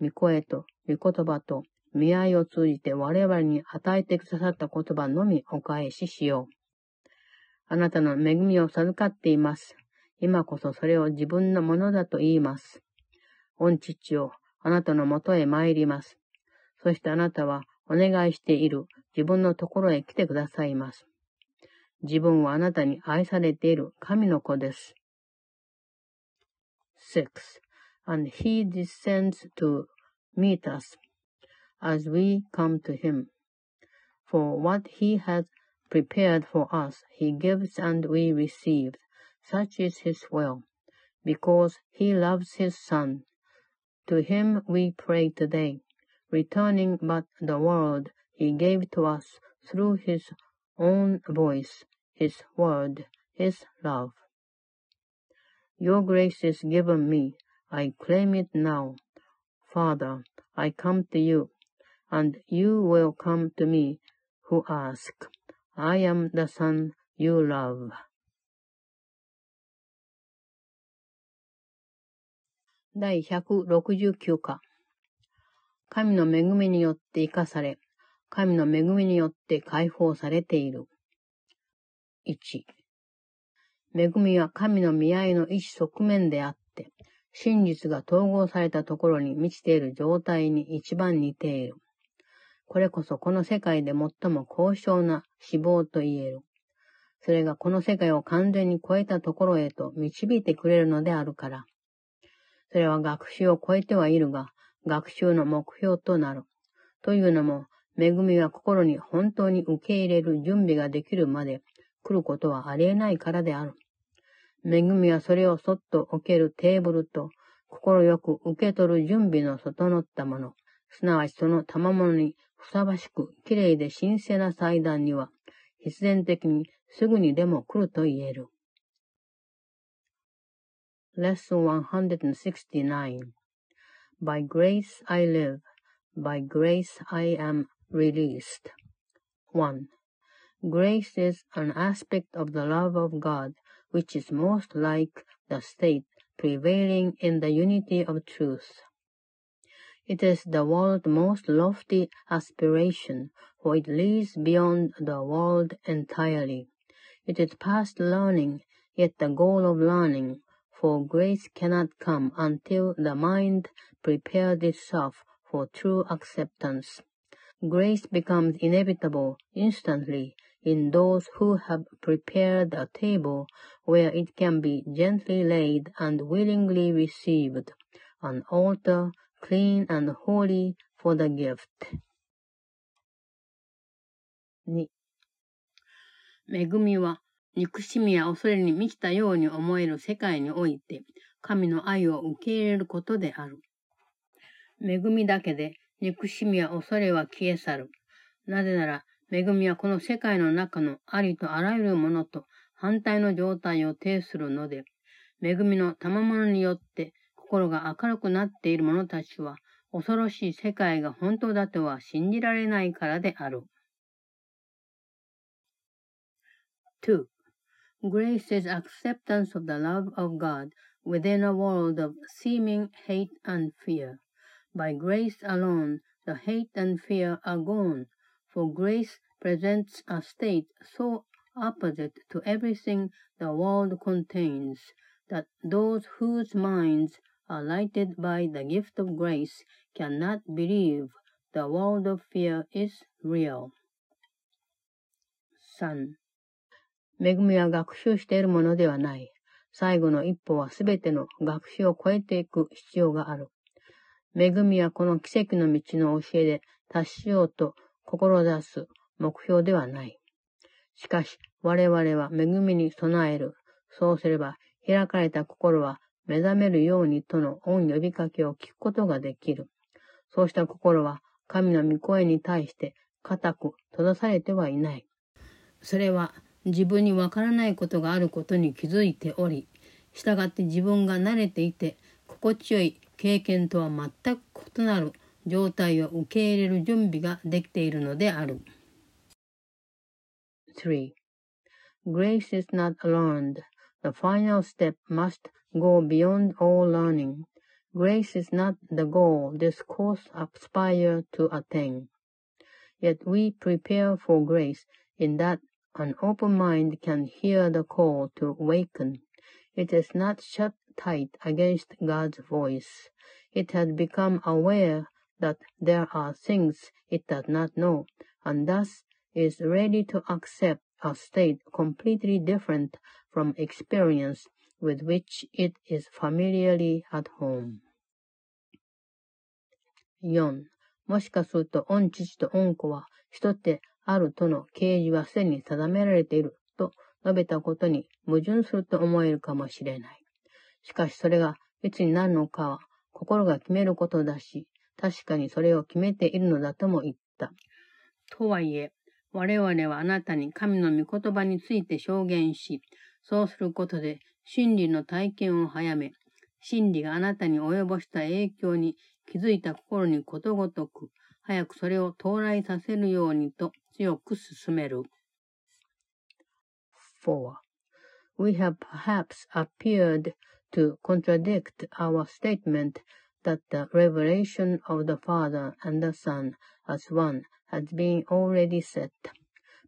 御声と御言葉と見合いを通じて我々に与えてくださった言葉のみお返ししよう。あなたの恵みを授かっています。今こそそれを自分のものだと言います。御父をあなたのもとへ参ります。そしてあなたはお願いしている自分のところへ来てくださいます。自分はあなたに愛されている神の子です。6. And he descends to meet us as we come to him. For what he has prepared for us, he gives and we receive. Such is his will, because he loves his Son. To him we pray today, returning but the world he gave to us through his own voice, his word, his love. Your grace is given me, I claim it now. Father, I come to you, and you will come to me who ask. I am the Son you love. 第169課神の恵みによって生かされ、 神の恵みによって解放されている。1、恵みは神の見合いの一側面であって、真実が統合されたところに満ちている状態に一番似ている。これこそこの世界で最も高尚な死亡と言える。それがこの世界を完全に超えたところへと導いてくれるのであるから。それは学習を超えてはいるが、学習の目標となる。というのも、恵みが心に本当に受け入れる準備ができるまで来ることはありえないからである。恵みはそれをそっと置けるテーブルと、心よく受け取る準備の整ったもの、すなわちその賜物にふさわしく綺麗で神聖な祭壇には、必然的にすぐにでも来ると言える。Lesson 169 By grace I live, by grace I am released. 1. Grace is an aspect of the love of God which is most like the state prevailing in the unity of truth. It is the world's most lofty aspiration, for it leads beyond the world entirely. It is past learning, yet the goal of learning, for grace cannot come until the mind prepared itself for true acceptance. Grace becomes inevitable instantly in those who have prepared a table where it can be gently laid and willingly received, an altar clean and holy for the gift. 2. 恵みは憎しみや恐れに満ちたように思える世界において神の愛を受け入れることである。恵みだけで憎しみや恐れは消え去る。なぜなら恵みはこの世界の中のありとあらゆるものと反対の状態を呈するので、恵みの賜物によって心が明るくなっている者たちは、恐ろしい世界が本当だとは信じられないからである。2. Grace is acceptance of the love of God within a world of seeming hate and fear. By grace alone, the hate and fear are gone, for grace presents a state so opposite to everything the world contains that those whose minds are lighted by the gift of grace cannot believe the world of fear is real. 3. 恵みは学習しているものではない。最後の一歩はすべての学習を超えていく必要がある。 恵みはこの奇跡の道の教えで達しようと志す目標ではない。しかし、我々は恵みに備える。そうすれば、開かれた心は目覚めるようにとの恩呼びかけを聞くことができる。そうした心は、神の御声に対して固く閉ざされてはいない。それは、自分にわからないことがあることに気づいており、従って自分が慣れていて、心地よい経験とは全く異なる状態を受け入れる準備ができているのである。3. Grace is not learned. The final step must go beyond all learning. Grace is not the goal this course aspires to attain. Yet we prepare for grace in that an open mind can hear the call to awaken. It is not shut tight against God's voice. It has become aware that there are things it does not know, and thus is ready to accept a state completely different from experience with which it is familiarly at home. 4. もしかすると、御父と御子は、一つであるとの啓示はすでに定められていると述べたことに矛盾すると思えるかもしれない。 しかしそれがいつになるのかは心が決めることだし、確かにそれを決めているのだとも言った。とはいえ、我々はあなたに神の御言葉について証言し、そうすることで真理の体験を早め、真理があなたに及ぼした影響に気づいた心にことごとく、早くそれを到来させるようにと強く進める。4. We have perhaps appeared to contradict our statement that the revelation of the Father and the Son as one has been already set.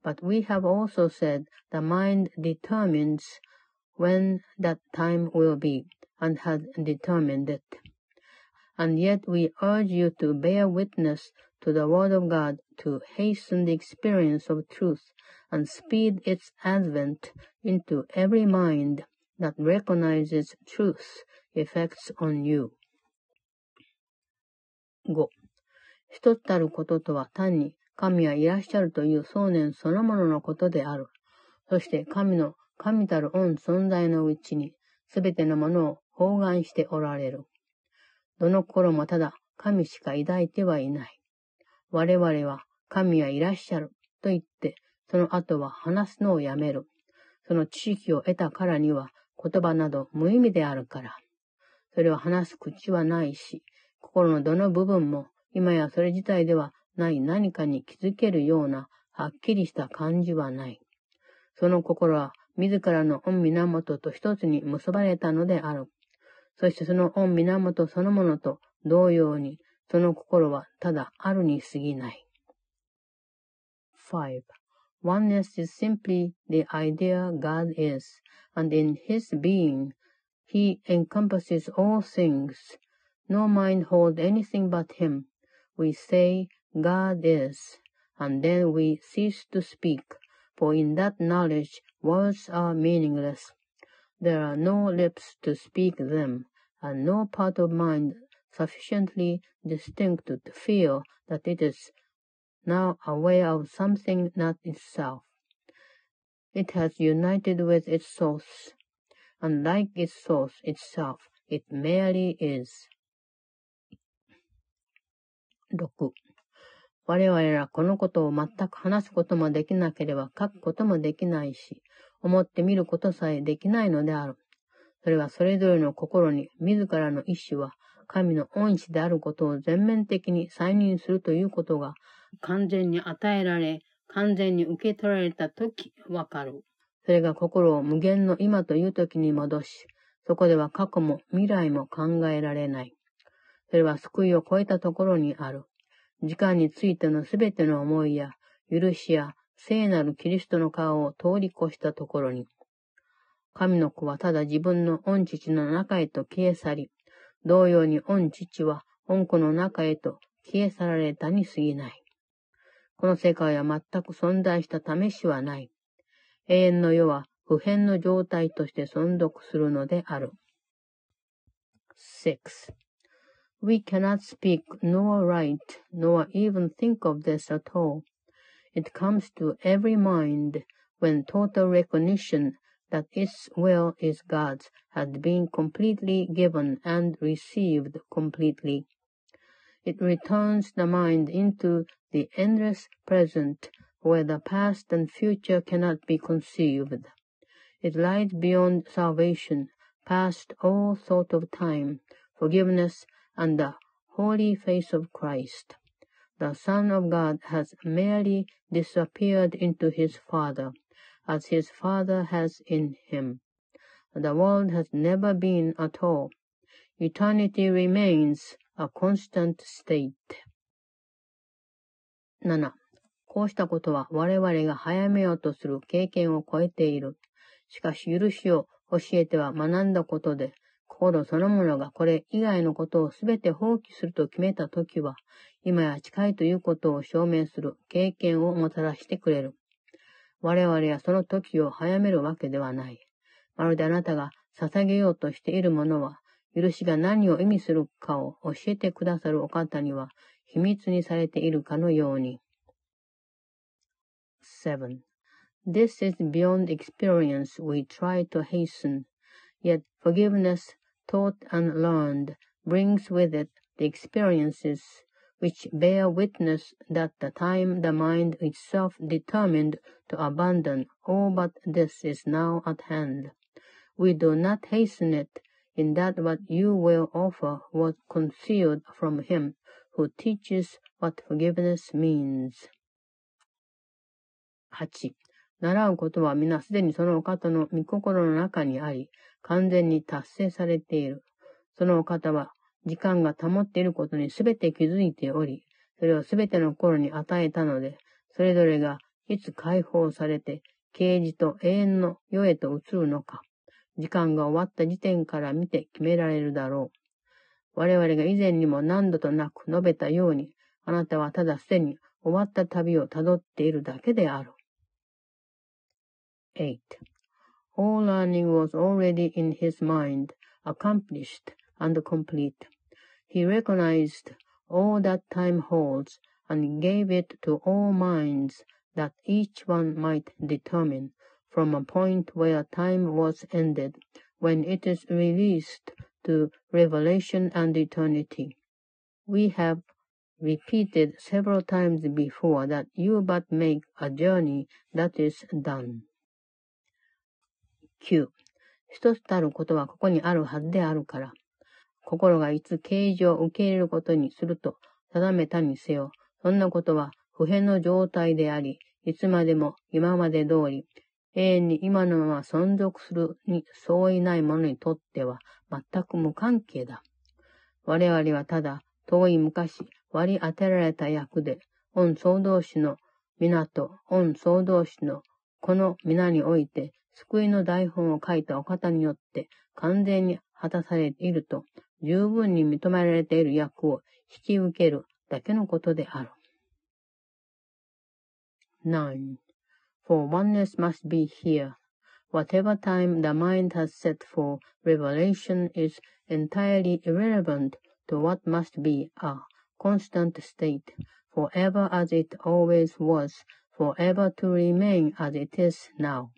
But we have also said the mind determines when that time will be, and has determined it. And yet we urge you to bear witness to the Word of God to hasten the experience of truth and speed its advent into every mind that recognizes truth effects on you. 5. 一つたることとは単に神はいらっしゃるという想念そのもののことである。そして神の神たる恩存在のうちにすべてのものを包含しておられる。どの頃もただ神しか抱いてはいない。我々は神はいらっしゃると言って、その後は話すのをやめる。その知識を得たからには言葉など無意味であるから。それは話す口はないし、心のどの部分も今やそれ自体ではない何かに気づけるようなはっきりした感じはない。その心は自らの恩源と一つに結ばれたのである。そしてその恩源そのものと同様に、その心はただあるに過ぎない。5. Oneness is simply the idea God is, and in His being, He encompasses all things. No mind holds anything but Him. We say, God is, and then we cease to speak, for in that knowledge words are meaningless. There are no lips to speak them, and no part of mind sufficiently distinct to feel that it is now aware of something not itself. It has united with its source, and like its source itself, it merely is. 6. 我々はこのことを全く話すこともできなければ書くこともできないし、思ってみることさえできないのである。それはそれぞれの心に自らの意志は神の恩師であることを全面的に再認するということが完全に与えられ、完全に受け取られたときわかる。それが心を無限の今というときに戻し、そこでは過去も未来も考えられない。それは救いを超えたところにある。時間についてのすべての思いや、許しや、聖なるキリストの顔を通り越したところに、神の子はただ自分の御父の中へと消え去り、同様に御父は御子の中へと消え去られたに過ぎない。この世界は全く存在した試しはない。永遠の世は普遍の状態として存続するのである。6. We cannot speak, nor write, nor even think of this at all. It comes to every mind when total recognition that its will is God's has been completely given and received completely. It returns the mind into the endless present where the past and future cannot be conceived. It lies beyond salvation, past all thought of time, forgiveness, and the holy face of Christ. The Son of God has merely disappeared into his Father, as his Father has in him. The world has never been at all. Eternity remains a constant state. 7. こうしたことは我々が早めようとする経験を超えている。しかし許しを教えては学んだことで、心そのものがこれ以外のことをすべて放棄すると決めたときは、今や近いということを証明する経験をもたらしてくれる。我々はその時を早めるわけではない。まるであなたが捧げようとしているものは、許しが何を意味するかを教えてくださるお方には秘密にされているかのように。7. This is beyond experience we try to hasten. Yet forgiveness, taught and learned, brings with it the experiences which bear witness that the time the mind itself determined to abandon all but this is now at hand. We do not hasten it in that what you will offer was concealed from him who teaches what forgiveness means. 8. 習うことは皆すでにそのお方の御心の中にあり、完全に達成されている。そのお方は、時間が保っていることにすべて気づいており、それをすべての頃に与えたので、それぞれがいつ解放されて、啓示と永遠の世へと移るのか、時間が終わった時点から見て決められるだろう。我々が以前にも何度となく述べたように、あなたはただすでに終わった旅をたどっているだけである。8. All learning was already in his mind, accomplished and complete. He recognized all that time holds and gave it to all minds that each one might determine from a point where time was ended when it is released to revelation and eternity. We have repeated several times before that you but make a journey that is done. 9. 一つたることはここにあるはずであるから。心がいつ形状を受け入れることにすると定めたにせよ。そんなことは普遍の状態であり、いつまでも今まで通り、永遠に今のまま存続するに相違ない者にとっては全く無関係だ。我々はただ遠い昔割り当てられた役で、御総同士の港、御総同士のこの皆において救いの台本を書いたお方によって完全に果たされていると、十分に認められている役を引き受けるだけのことである。9. For oneness must be here. Whatever time the mind has set for revelation is entirely irrelevant to what must be a constant state, forever as it always was, forever to remain as it is now.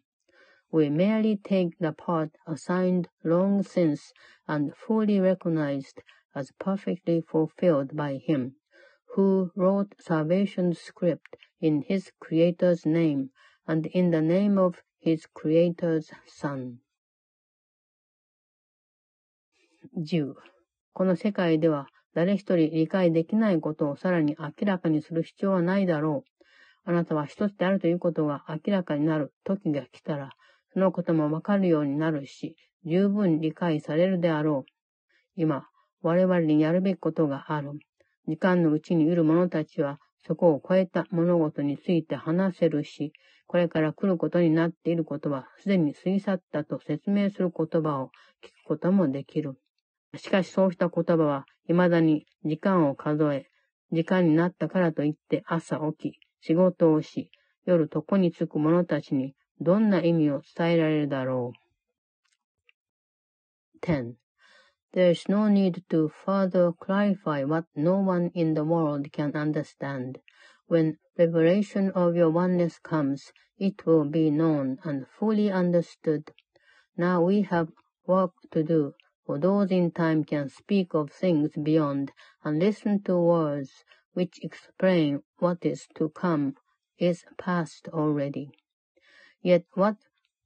We merely take the part assigned long since and fully recognized as perfectly fulfilled by Him, who wrote salvation's script in His Creator's name and in the name of His Creator's Son. 10. この世界では誰一人理解できないことをさらに明らかにする必要はないだろう。あなたは一つであるということが明らかになる時が来たら、そのこともわかるようになるし、十分理解されるであろう。今、我々にやるべきことがある。時間のうちにいる者たちは、そこを超えた物事について話せるし、これから来ることになっていることは、すでに過ぎ去ったと説明する言葉を聞くこともできる。しかしそうした言葉は、未だに時間を数え、時間になったからといって朝起き、仕事をし、夜床に着く者たちにどんな意味を伝えられるだろう。10. There is no need to further clarify what no one in the world can understand. When revelation of your oneness comes, it will be known and fully understood. Now we have work to do, for those in time can speak of things beyond and listen to words which explain what is to come is past already. Yet what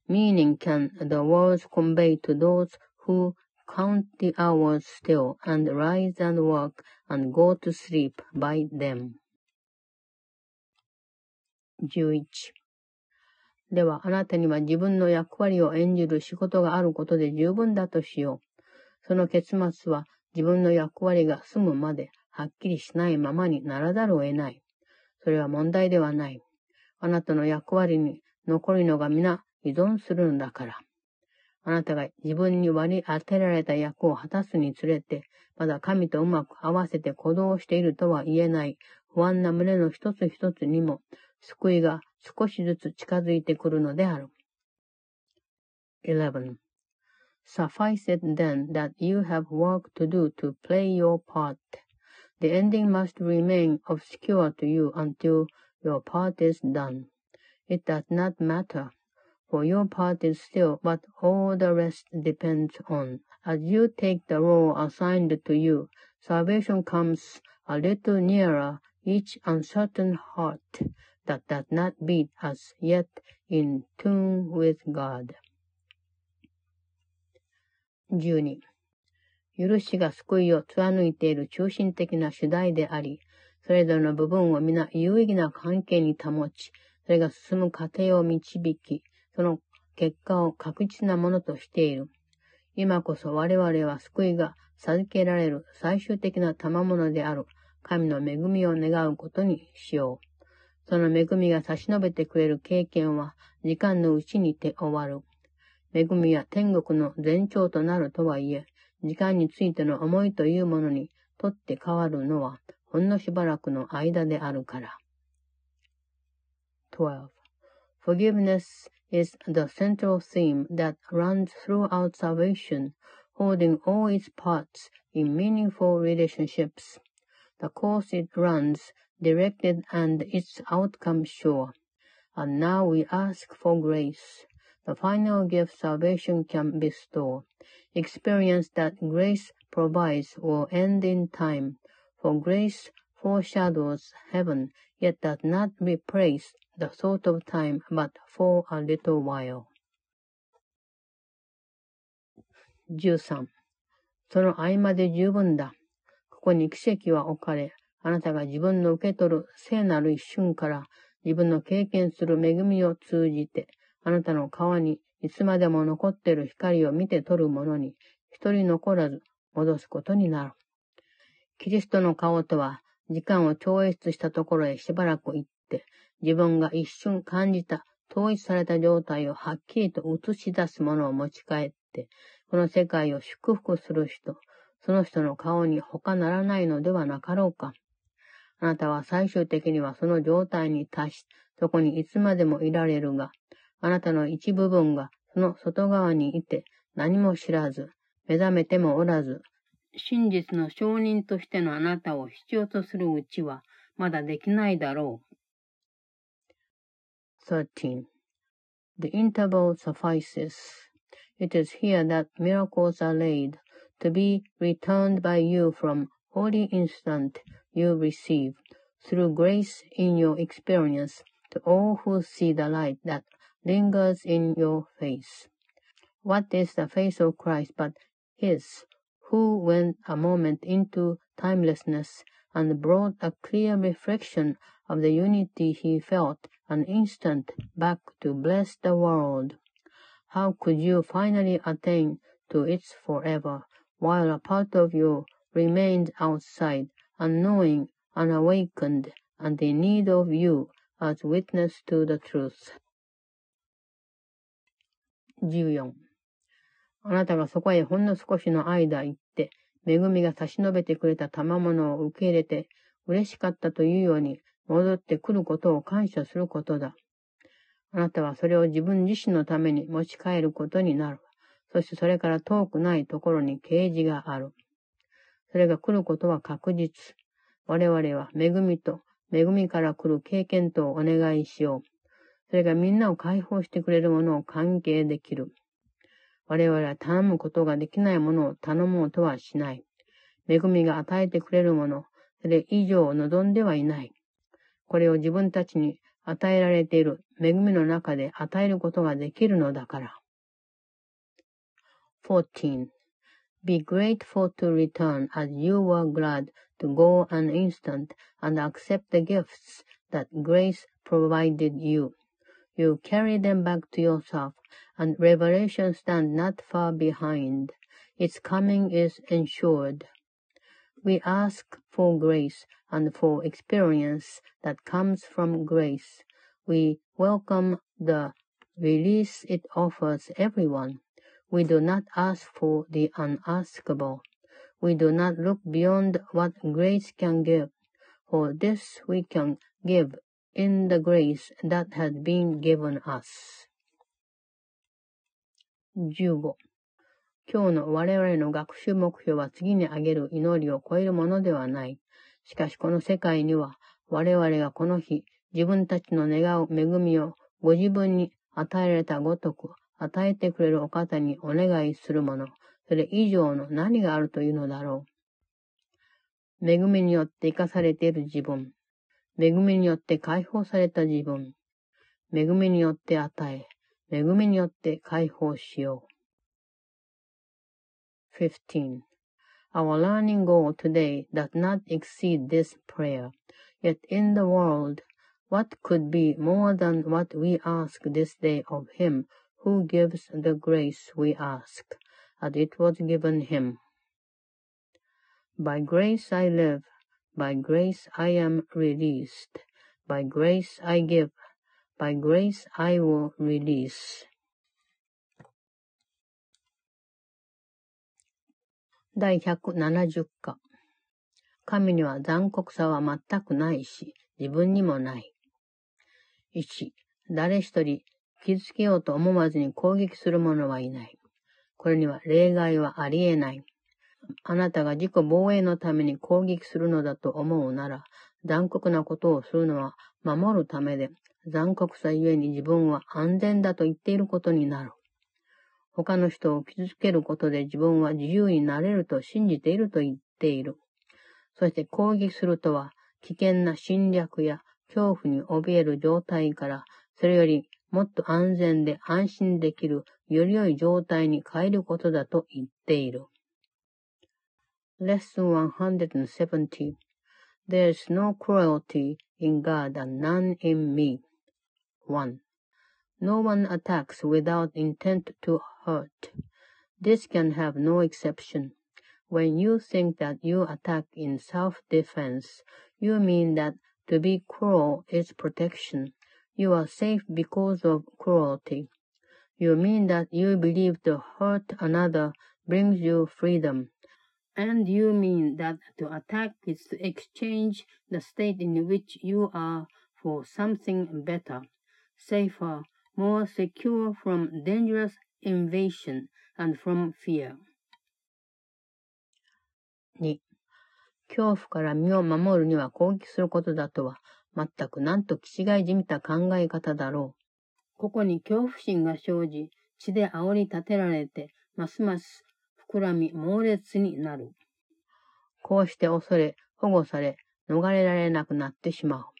meaning can the words convey to those who count the hours still and rise and work and go to sleep by them? 11ではあなたには自分の役割を演じる仕事があることで十分だとしよう。その結末は自分の役割が済むまではっきりしないままにならざるを得ない。それは問題ではない。あなたの役割に残りのが皆依存するんだから。あなたが自分に割り当てられた役を果たすにつれて、まだ神とうまく合わせて行動しているとは言えない不安な胸の一つ一つにも、救いが少しずつ近づいてくるのである。11. Suffice it then that you have work to do to play your part. The ending must remain obscure to you until your part is done. It does not matter, for your part is still what all the rest depends on. As you take the role assigned to you, salvation comes a little nearer each uncertain heart that does not beat as yet in tune with God. 12. 許しが救いを貫いている中心的な主題であり、それぞれの部分を皆有意義な関係に保ち、それが進む過程を導き、その結果を確実なものとしている。今こそ我々は救いが授けられる最終的な賜物である神の恵みを願うことにしよう。その恵みが差し伸べてくれる経験は時間のうちにて終わる。恵みは天国の前兆となるとはいえ、時間についての思いというものにとって変わるのはほんのしばらくの間であるから。12. Forgiveness is the central theme that runs throughout salvation, holding all its parts in meaningful relationships. The course it runs directed and its outcome sure. And now we ask for grace, the final gift salvation can bestow. Experience that grace provides will end in time, for grace foreshadows heaven, yet does not replace the thought of time, but for a little while. 13. その合間で十分だ。ここに奇跡は置かれ、あなたが自分の受け取る聖なる一瞬から自分の経験する恵みを通じて、あなたの顔にいつまでも残っている光を見て取る者に一人残らず戻すことになる。キリストの顔とは、時間を超越したところへしばらく行って、自分が一瞬感じた統一された状態をはっきりと映し出すものを持ち帰って、この世界を祝福する人、その人の顔に他ならないのではなかろうか。あなたは最終的にはその状態に達し、そこにいつまでもいられるが、あなたの一部分がその外側にいて何も知らず、目覚めてもおらず、真実の証人としてのあなたを必要とするうちは、まだできないだろう。13. The interval suffices. It is here that miracles are laid, to be returned by you from holy instant you receive, through grace in your experience, to all who see the light that lingers in your face. What is the face of Christ but His, who went a moment into timelessness and brought a clear reflection of the unity he felt an instant back to bless the world? How could you finally attain to its forever, while a part of you remained outside, unknowing, unawakened, and in need of you as witness to the truth? 14あなたがそこへほんの少しの間行って、恵みが差し伸べてくれた賜物を受け入れて、嬉しかったというように戻ってくることを感謝することだ。あなたはそれを自分自身のために持ち帰ることになる。そしてそれから遠くないところに啓示がある。それが来ることは確実。我々は恵みと恵みから来る経験とお願いしよう。それがみんなを解放してくれるものを関係できる。我々は頼むことができないものを頼もうとはしない。恵みが与えてくれるもの、それ以上を望んではいない。これを自分たちに与えられている恵みの中で与えることができるのだから。14. Be grateful to return as you were glad to go an instant and accept the gifts that grace provided you. You carry them back to yourself and revelation stands not far behind. Its coming is ensured. We ask for grace and for experience that comes from grace. We welcome the release it offers everyone. We do not ask for the unaskable. We do not look beyond what grace can give. For this we can give in the grace that has been given us. 15今日の我々の学習目標は次に挙げる祈りを超えるものではない。しかしこの世界には我々がこの日自分たちの願う恵みをご自分に与えられたごとく与えてくれるお方にお願いするもの、それ以上の何があるというのだろう。恵みによって生かされている自分、恵みによって解放された自分、恵みによって与え、恵みによって解放しよう。15. Our learning goal today does not exceed this prayer. Yet in the world, what could be more than what we ask this day of Him who gives the grace we ask, as it was given Him? By grace I live, by grace I am released, by grace I give, By grace I will release. 第170課神には残酷さは全くないし、自分にもない。1、誰一人傷つけようと思わずに攻撃する者はいない。これには例外はありえない。あなたが自己防衛のために攻撃するのだと思うなら、残酷なことをするのは守るためで、残酷さゆえに自分は安全だと言っていることになる。他の人を傷つけることで自分は自由になれると信じていると言っている。そして攻撃するとは、危険な侵略や恐怖に怯える状態から、それよりもっと安全で安心できるより良い状態に変えることだと言っている。Lesson 170 There is no cruelty in God and none in me. 1. No one attacks without intent to hurt. This can have no exception. When you think that you attack in self-defense, you mean that to be cruel is protection. You are safe because of cruelty. You mean that you believe to hurt another brings you freedom. And you mean that to attack is to exchange the state in which you are for something better, safer, more secure from dangerous invasion and from fear. 2. 恐怖から身を守るには攻撃することだとは、全く何と気違いじみた考え方だろう。ここに恐怖心が生じ、血で煽り立てられて、ますます膨らみ猛烈になる。こうして恐れ、保護され、逃れられなくなってしまう。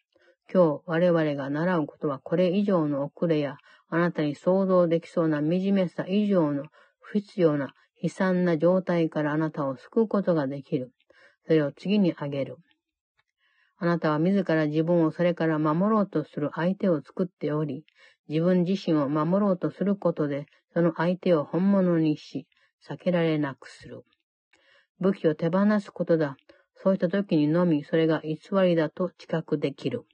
今日我々が習うことはこれ以上の遅れや、あなたに想像できそうな惨めさ以上の不必要な悲惨な状態からあなたを救うことができる。それを次にあげる。あなたは自ら自分をそれから守ろうとする相手を作っており、自分自身を守ろうとすることで、その相手を本物にし、避けられなくする。武器を手放すことだ。そうした時にのみ、それが偽りだと知覚できる。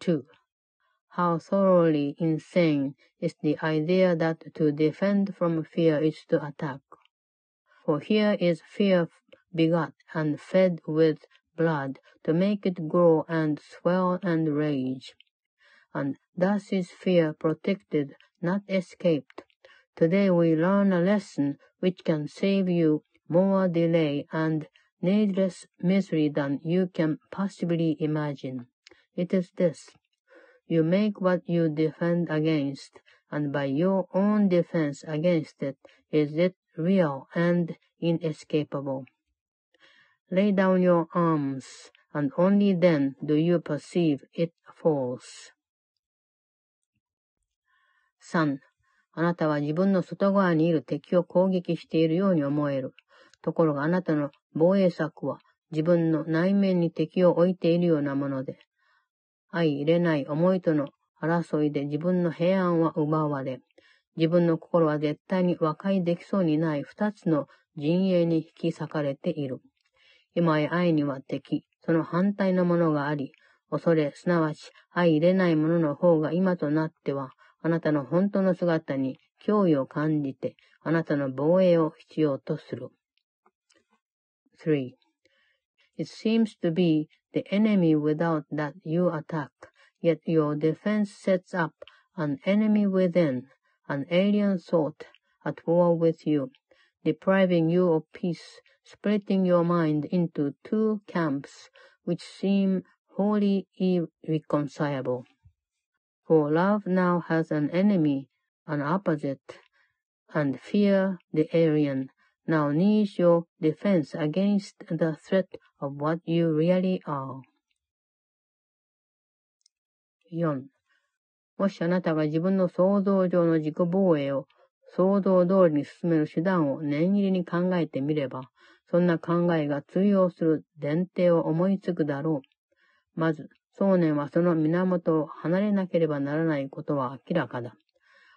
2. How thoroughly insane is the idea that to defend from fear is to attack. For here is fear begot and fed with blood to make it grow and swell and rage. And thus is fear protected, not escaped. Today we learn a lesson which can save you more delay and needless misery than you can possibly imagine. It is this. You make what you defend against, and by your own defense against it is it real and inescapable. Lay down your arms, and only then do you perceive it false. 3. あなたは自分の外側にいる敵を攻撃しているように思える。ところがあなたの防衛策は自分の内面に敵を置いているようなもので、相入れない思いとの争いで自分の平安は奪われ、自分の心は絶対に和解できそうにない二つの陣営に引き裂かれている。今へ愛には敵、その反対のものがあり、恐れ、すなわち相入れないものの方が今となっては、あなたの本当の姿に脅威を感じて、あなたの防衛を必要とする。3. It seems to be the enemy without that you attack, yet your defense sets up an enemy within, an alien thought at war with you, depriving you of peace, splitting your mind into two camps which seem wholly irreconcilable. For love now has an enemy, an opposite, and fear, the alien, now needs your defense against the threat of what you really are. 4. もしあなたが自分の想像上の自己防衛を想像通りに進める手段を念入りに考えてみれば、そんな考えが通用する前提を思いつくだろう。まず、想念はその源を離れなければならないことは明らかだ。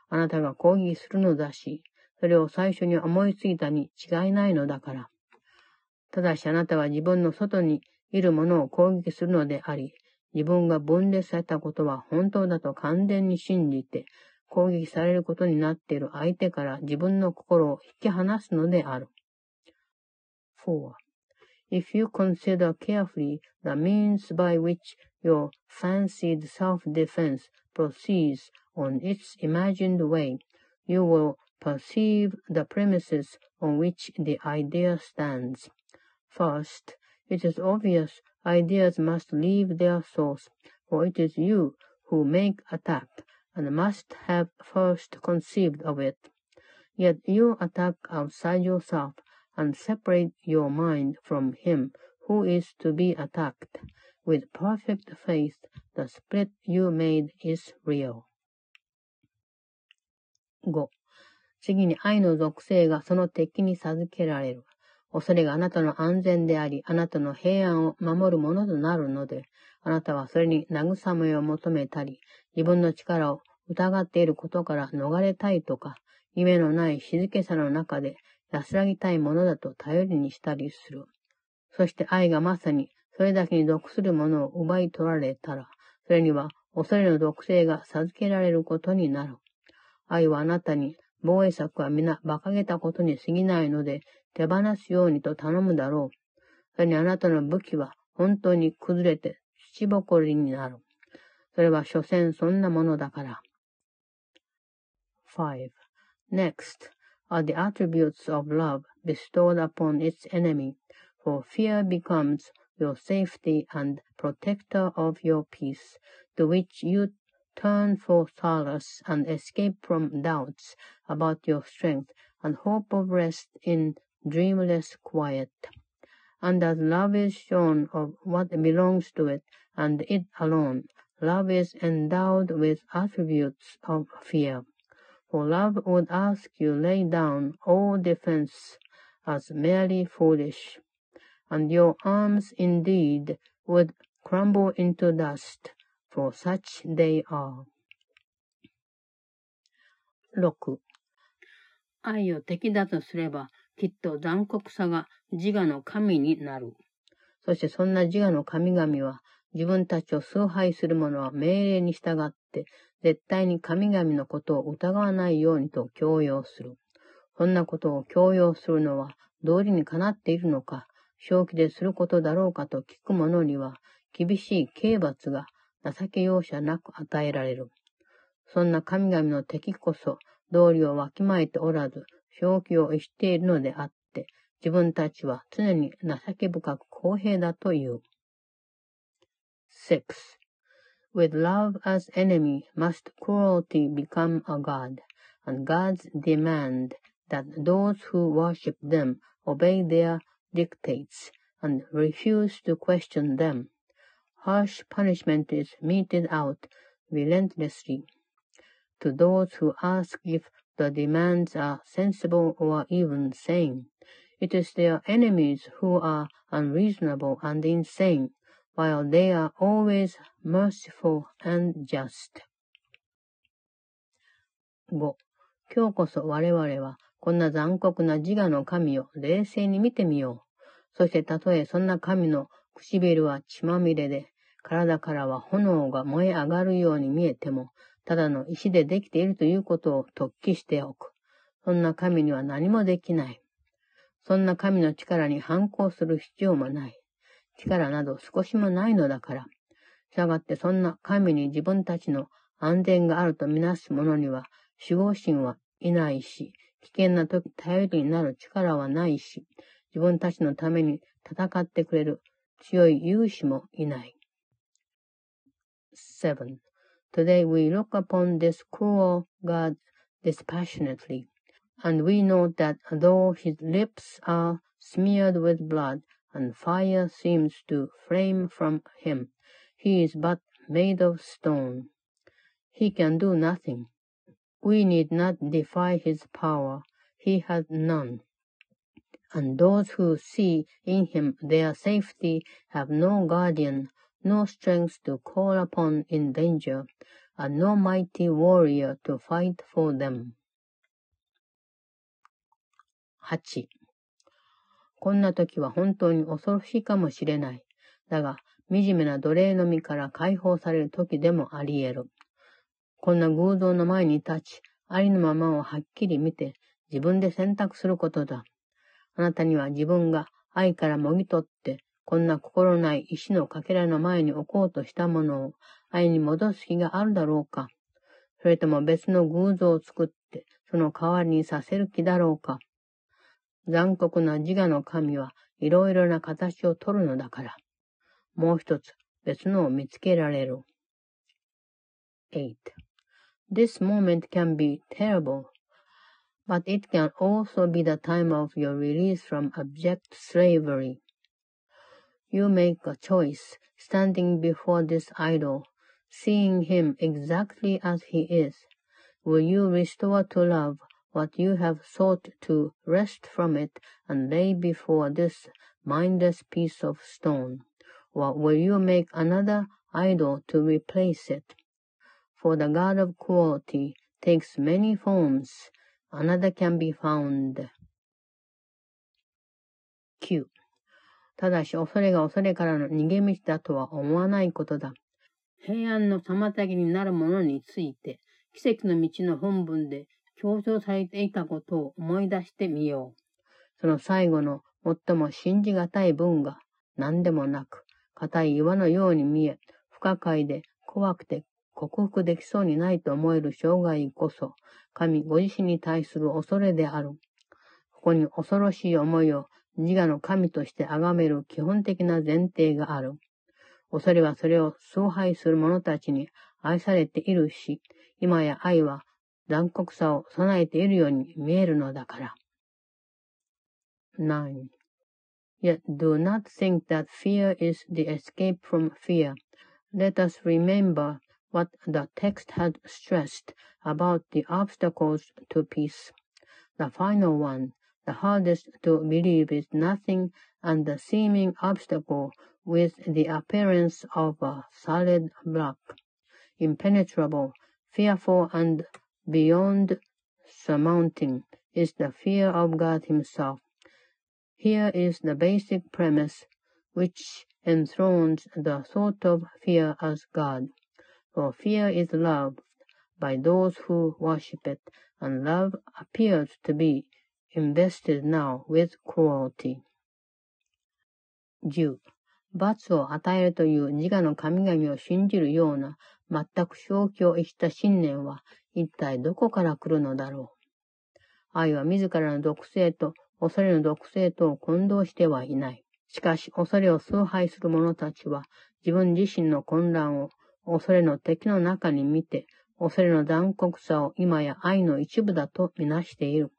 あなたが抗議するのだし、それを最初に思いついたに違いないのだから。ただしあなたは自分の外にいるものを攻撃するのであり、自分が分裂されたことは本当だと完全に信じて、攻撃されることになっている相手から自分の心を引き離すのである。4. If you consider carefully the means by which your fancied self-defense proceeds on its imagined way, you will perceive the premises on which the idea stands. First, it is obvious ideas must leave their source, for it is you who make attack and must have first conceived of it. Yet you attack outside yourself and separate your mind from him who is to be attacked. With perfect faith, the split you made is real. 5. 次に愛の属性がその敵に授けられる。 恐れがあなたの安全であり、あなたの平安を守るものとなるので、あなたはそれに慰めを求めたり、自分の力を疑っていることから逃れたいとか、夢のない静けさの中で安らぎたいものだと頼りにしたりする。そして愛がまさにそれだけに毒するものを奪い取られたら、それには恐れの毒性が授けられることになる。愛はあなたに防衛策は皆馬鹿げたことに過ぎないので手放すようにと頼むだろう。それにあなたの武器は本当に崩れて土ぼこりになる。それは所詮そんなものだから。5. Next are the attributes of love bestowed upon its enemy, for fear becomes your safety and protector of your peace, to which you turn for solace and escape from doubts about your strength and hope of rest in dreamless quiet. And as love is shown of what belongs to it and it alone, love is endowed with attributes of fear. For love would ask you lay down all defense as merely foolish. and your arms indeed would crumble into dust, for such they are. 6. 愛を敵だとすれば、きっと残酷さが自我の神になる。そしてそんな自我の神々は、自分たちを崇拝する者は命令に従って、絶対に神々のことを疑わないようにと強要する。そんなことを強要するのは、道理にかなっているのか、正気ですることだろうかと聞く者には、厳しい刑罰が情け容赦なく与えられる。そんな神々の敵こそ、道理をわきまえておらず、正気を逸しているのであって、自分たちは常に情け深く公平だという。6. With love as enemy must cruelty become a god, and gods demand that those who worship them obey their dictates and refuse to question them. Harsh punishment is meted out relentlessly to those who ask if the demands are sensible or even sane. It is their enemies who are unreasonable and insane, while they are always merciful and just. 5. 今日こそ我々はこんな残酷な自我の神を冷静に見てみよう。そしてたとえそんな神の唇は血まみれで、体からは炎が燃え上がるように見えても、ただの石でできているということを突起しておく。そんな神には何もできない。そんな神の力に反抗する必要もない。力など少しもないのだから。したがってそんな神に自分たちの安全があるとみなす者には守護神はいないし、危険な時頼りになる力はないし、自分たちのために戦ってくれる強い勇士もいない。7. Today we look upon this cruel God dispassionately, and we know that though his lips are smeared with blood, and fire seems to flame from him, he is but made of stone. He can do nothing. We need not defy his power. He has none. And those who see in him their safety have no guardian, no strength to call upon in danger, and no mighty warrior to fight for them. 8. こんな時は本当に恐ろしいかもしれない。だが、惨めな奴隷の身から解放される時でもあり得る。こんな偶像の前に立ち、ありのままをはっきり見て、自分で選択することだ。あなたには自分が愛からもぎ取って、こんな心ない石のかけらの前に置こうとしたものを愛に戻す気があるだろうかそれとも別の偶像を作って、その代わりにさせる気だろうか。残酷な自我の神はいろいろな形をとるのだから。もう一つ別のを見つけられる。8. This moment can be terrible, but it can also be the time of your release from abject slavery. You make a choice, standing before this idol, seeing him exactly as he is. Will you restore to love what you have sought to wrest from it and lay before this mindless piece of stone? Or will you make another idol to replace it? For the God of cruelty takes many forms. Another can be found. 9. ただし恐れが恐れからの逃げ道だとは思わないことだ。平安の妨げになるものについて、奇跡の道の本文で強調されていたことを思い出してみよう。その最後の最も信じがたい文が何でもなく、硬い岩のように見え、不可解で怖くて克服できそうにないと思える障害こそ、神ご自身に対する恐れである。ここに恐ろしい思いを自我の神として崇める基本的な前提がある。恐れはそれを崇拝する者たちに愛されているし、今や愛は残酷さを備えているように見えるのだから。9. Yet do not think that fear is the escape from fear. Let us remember what the text had stressed about the obstacles to peace. The final one, the hardest to believe, is nothing and the seeming obstacle with the appearance of a solid block, impenetrable, fearful, and beyond surmounting, is the fear of God Himself. Here is the basic premise which enthrones the thought of fear as God. For fear is loved by those who worship it, and love appears to be invested now with cruelty. 10. 罰を与えるという自我の神々を信じるような全く正気を逸した信念は一体どこから来るのだろう。愛は自らの毒性と恐れの毒性とを混同してはいない。しかし、恐れを崇拝する者たちは、自分自身の混乱を恐れの敵の中に見て、恐れの残酷さを今や愛の一部だとみなしている。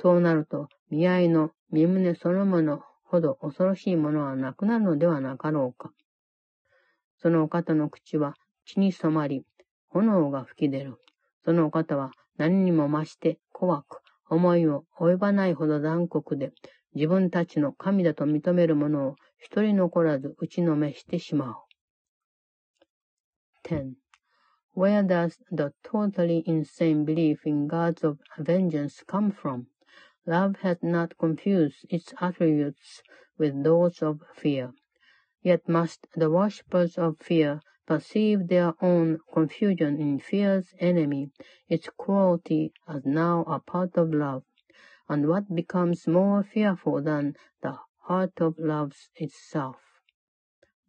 そうなると、見合いの身胸そのものほど恐ろしいものはなくなるのではなかろうか。そのお方の口は血に染まり、炎が吹き出る。そのお方は何にも増して怖く、思いを及ばないほど残酷で、自分たちの神だと認める者を一人残らず打ちのめしてしまう。10. Where does the totally insane belief in gods of vengeance come from? Love has not confused its attributes with those of fear. Yet must the worshippers of fear perceive their own confusion in fear's enemy, its cruelty as now a part of love, and what becomes more fearful than the heart of love itself.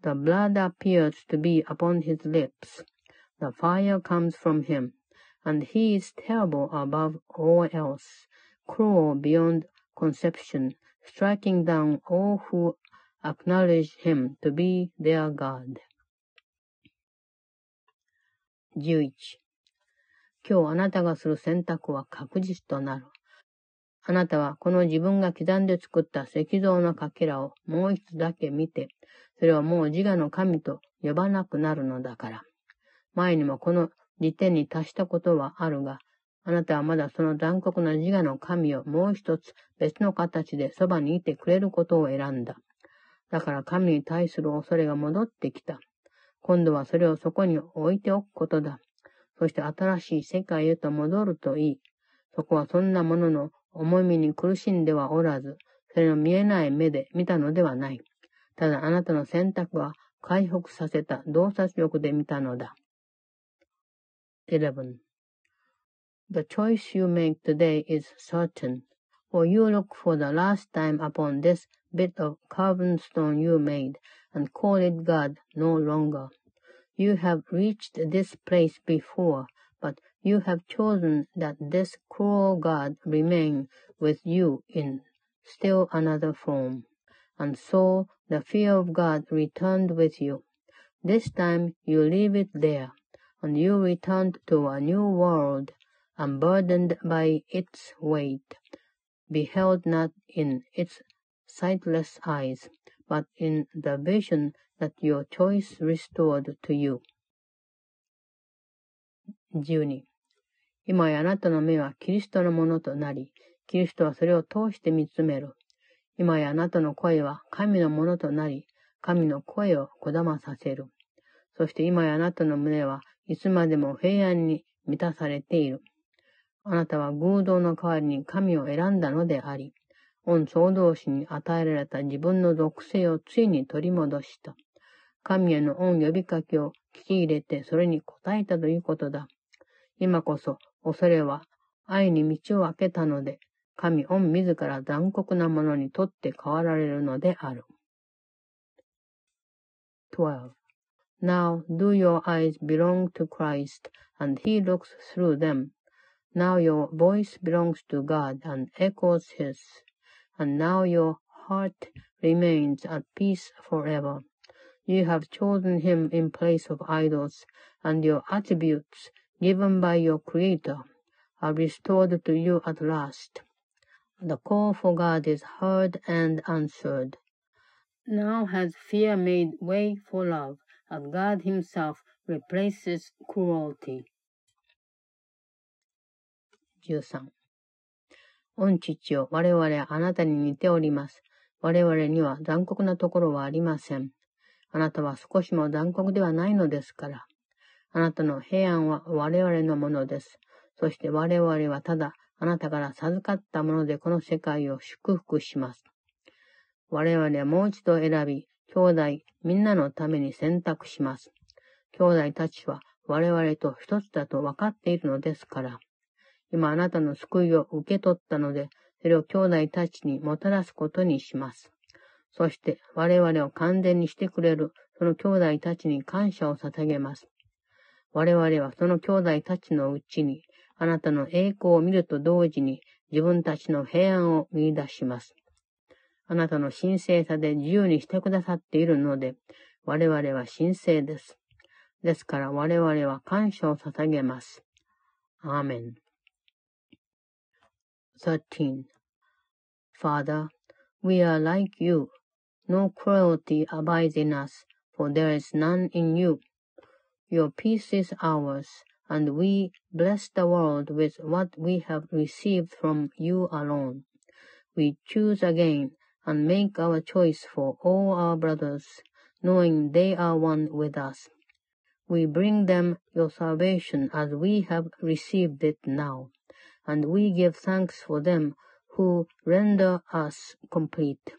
The blood appears to be upon his lips. The fire comes from him, and he is terrible above all else, cruel beyond conception, striking down all who acknowledge him to be their God. 11. 今日あなたがする選択は確実となる。あなたはこの自分が刻んで作った石像のかけらをもう一つだけ見て、それはもう自我の神と呼ばなくなるのだから。前にもこの時点に達したことはあるが、あなたはまだその残酷な自我の神をもう一つ別の形でそばにいてくれることを選んだ。だから神に対する恐れが戻ってきた。今度はそれをそこに置いておくことだ。そして新しい世界へと戻るといい。そこはそんなものの重みに苦しんではおらず、それの見えない目で見たのではない。ただあなたの選択は回復させた洞察力で見たのだ。11. The choice you make today is certain, for you look for the last time upon this bit of carven stone you made, and call it God no longer. You have reached this place before, but You have chosen that this cruel God remain with you in still another form. And so the fear of God returned with you. This time you leave it there, and you return to a new world, unburdened by its weight, beheld not in its sightless eyes, but in the vision that your choice restored to you. 12今やあなたの目はキリストのものとなり、キリストはそれを通して見つめる。 今やあなたの声は神のものとなり、神の声をこだまさせる。そして今やあなたの胸はいつまでも平安に満たされている。あなたは偶像の代わりに神を選んだのであり、御創造主に与えられた自分の属性をついに取り戻した。神への御呼びかけを聞き入れてそれに応えたということだ。今こそ恐れは愛に道を開けたので、神御自ら残酷なものにとって変わられるのである。12. Now do your eyes belong to Christ, and he looks through them. Now your voice belongs to God and echoes his, and now your heart remains at peace forever. You have chosen him in place of idols, and your attributes given by your Creator are restored to you at last. The call for God is heard and answered. Now has fear made way for love, as God Himself replaces cruelty. 13. 御父よ、我々はあなたに似ております。我々には残酷なところはありません。あなたは少しも残酷ではないのですから。あなたの平安は我々のものです。そして我々はただあなたから授かったものでこの世界を祝福します。我々はもう一度選び、兄弟みんなのために選択します。兄弟たちは我々と一つだと分かっているのですから。今あなたの救いを受け取ったので、それを兄弟たちにもたらすことにします。そして我々を完全にしてくれるその兄弟たちに感謝を捧げます。我々はその兄弟たちのうちに、あなたの栄光を見ると同時に自分たちの平安を見出します。あなたの神聖さで自由にしてくださっているので、我々は神聖です。ですから我々は感謝を捧げます。アーメン。13. Father, we are like you. No cruelty abides in us, for there is none in you. Your peace is ours, and we bless the world with what we have received from you alone. We choose again and make our choice for all our brothers, knowing they are one with us. We bring them your salvation as we have received it now, and we give thanks for them who render us complete.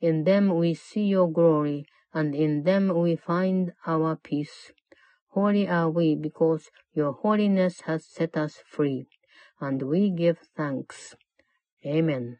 In them we see your glory, and in them we find our peace. Holy are we because your holiness has set us free, and we give thanks. Amen.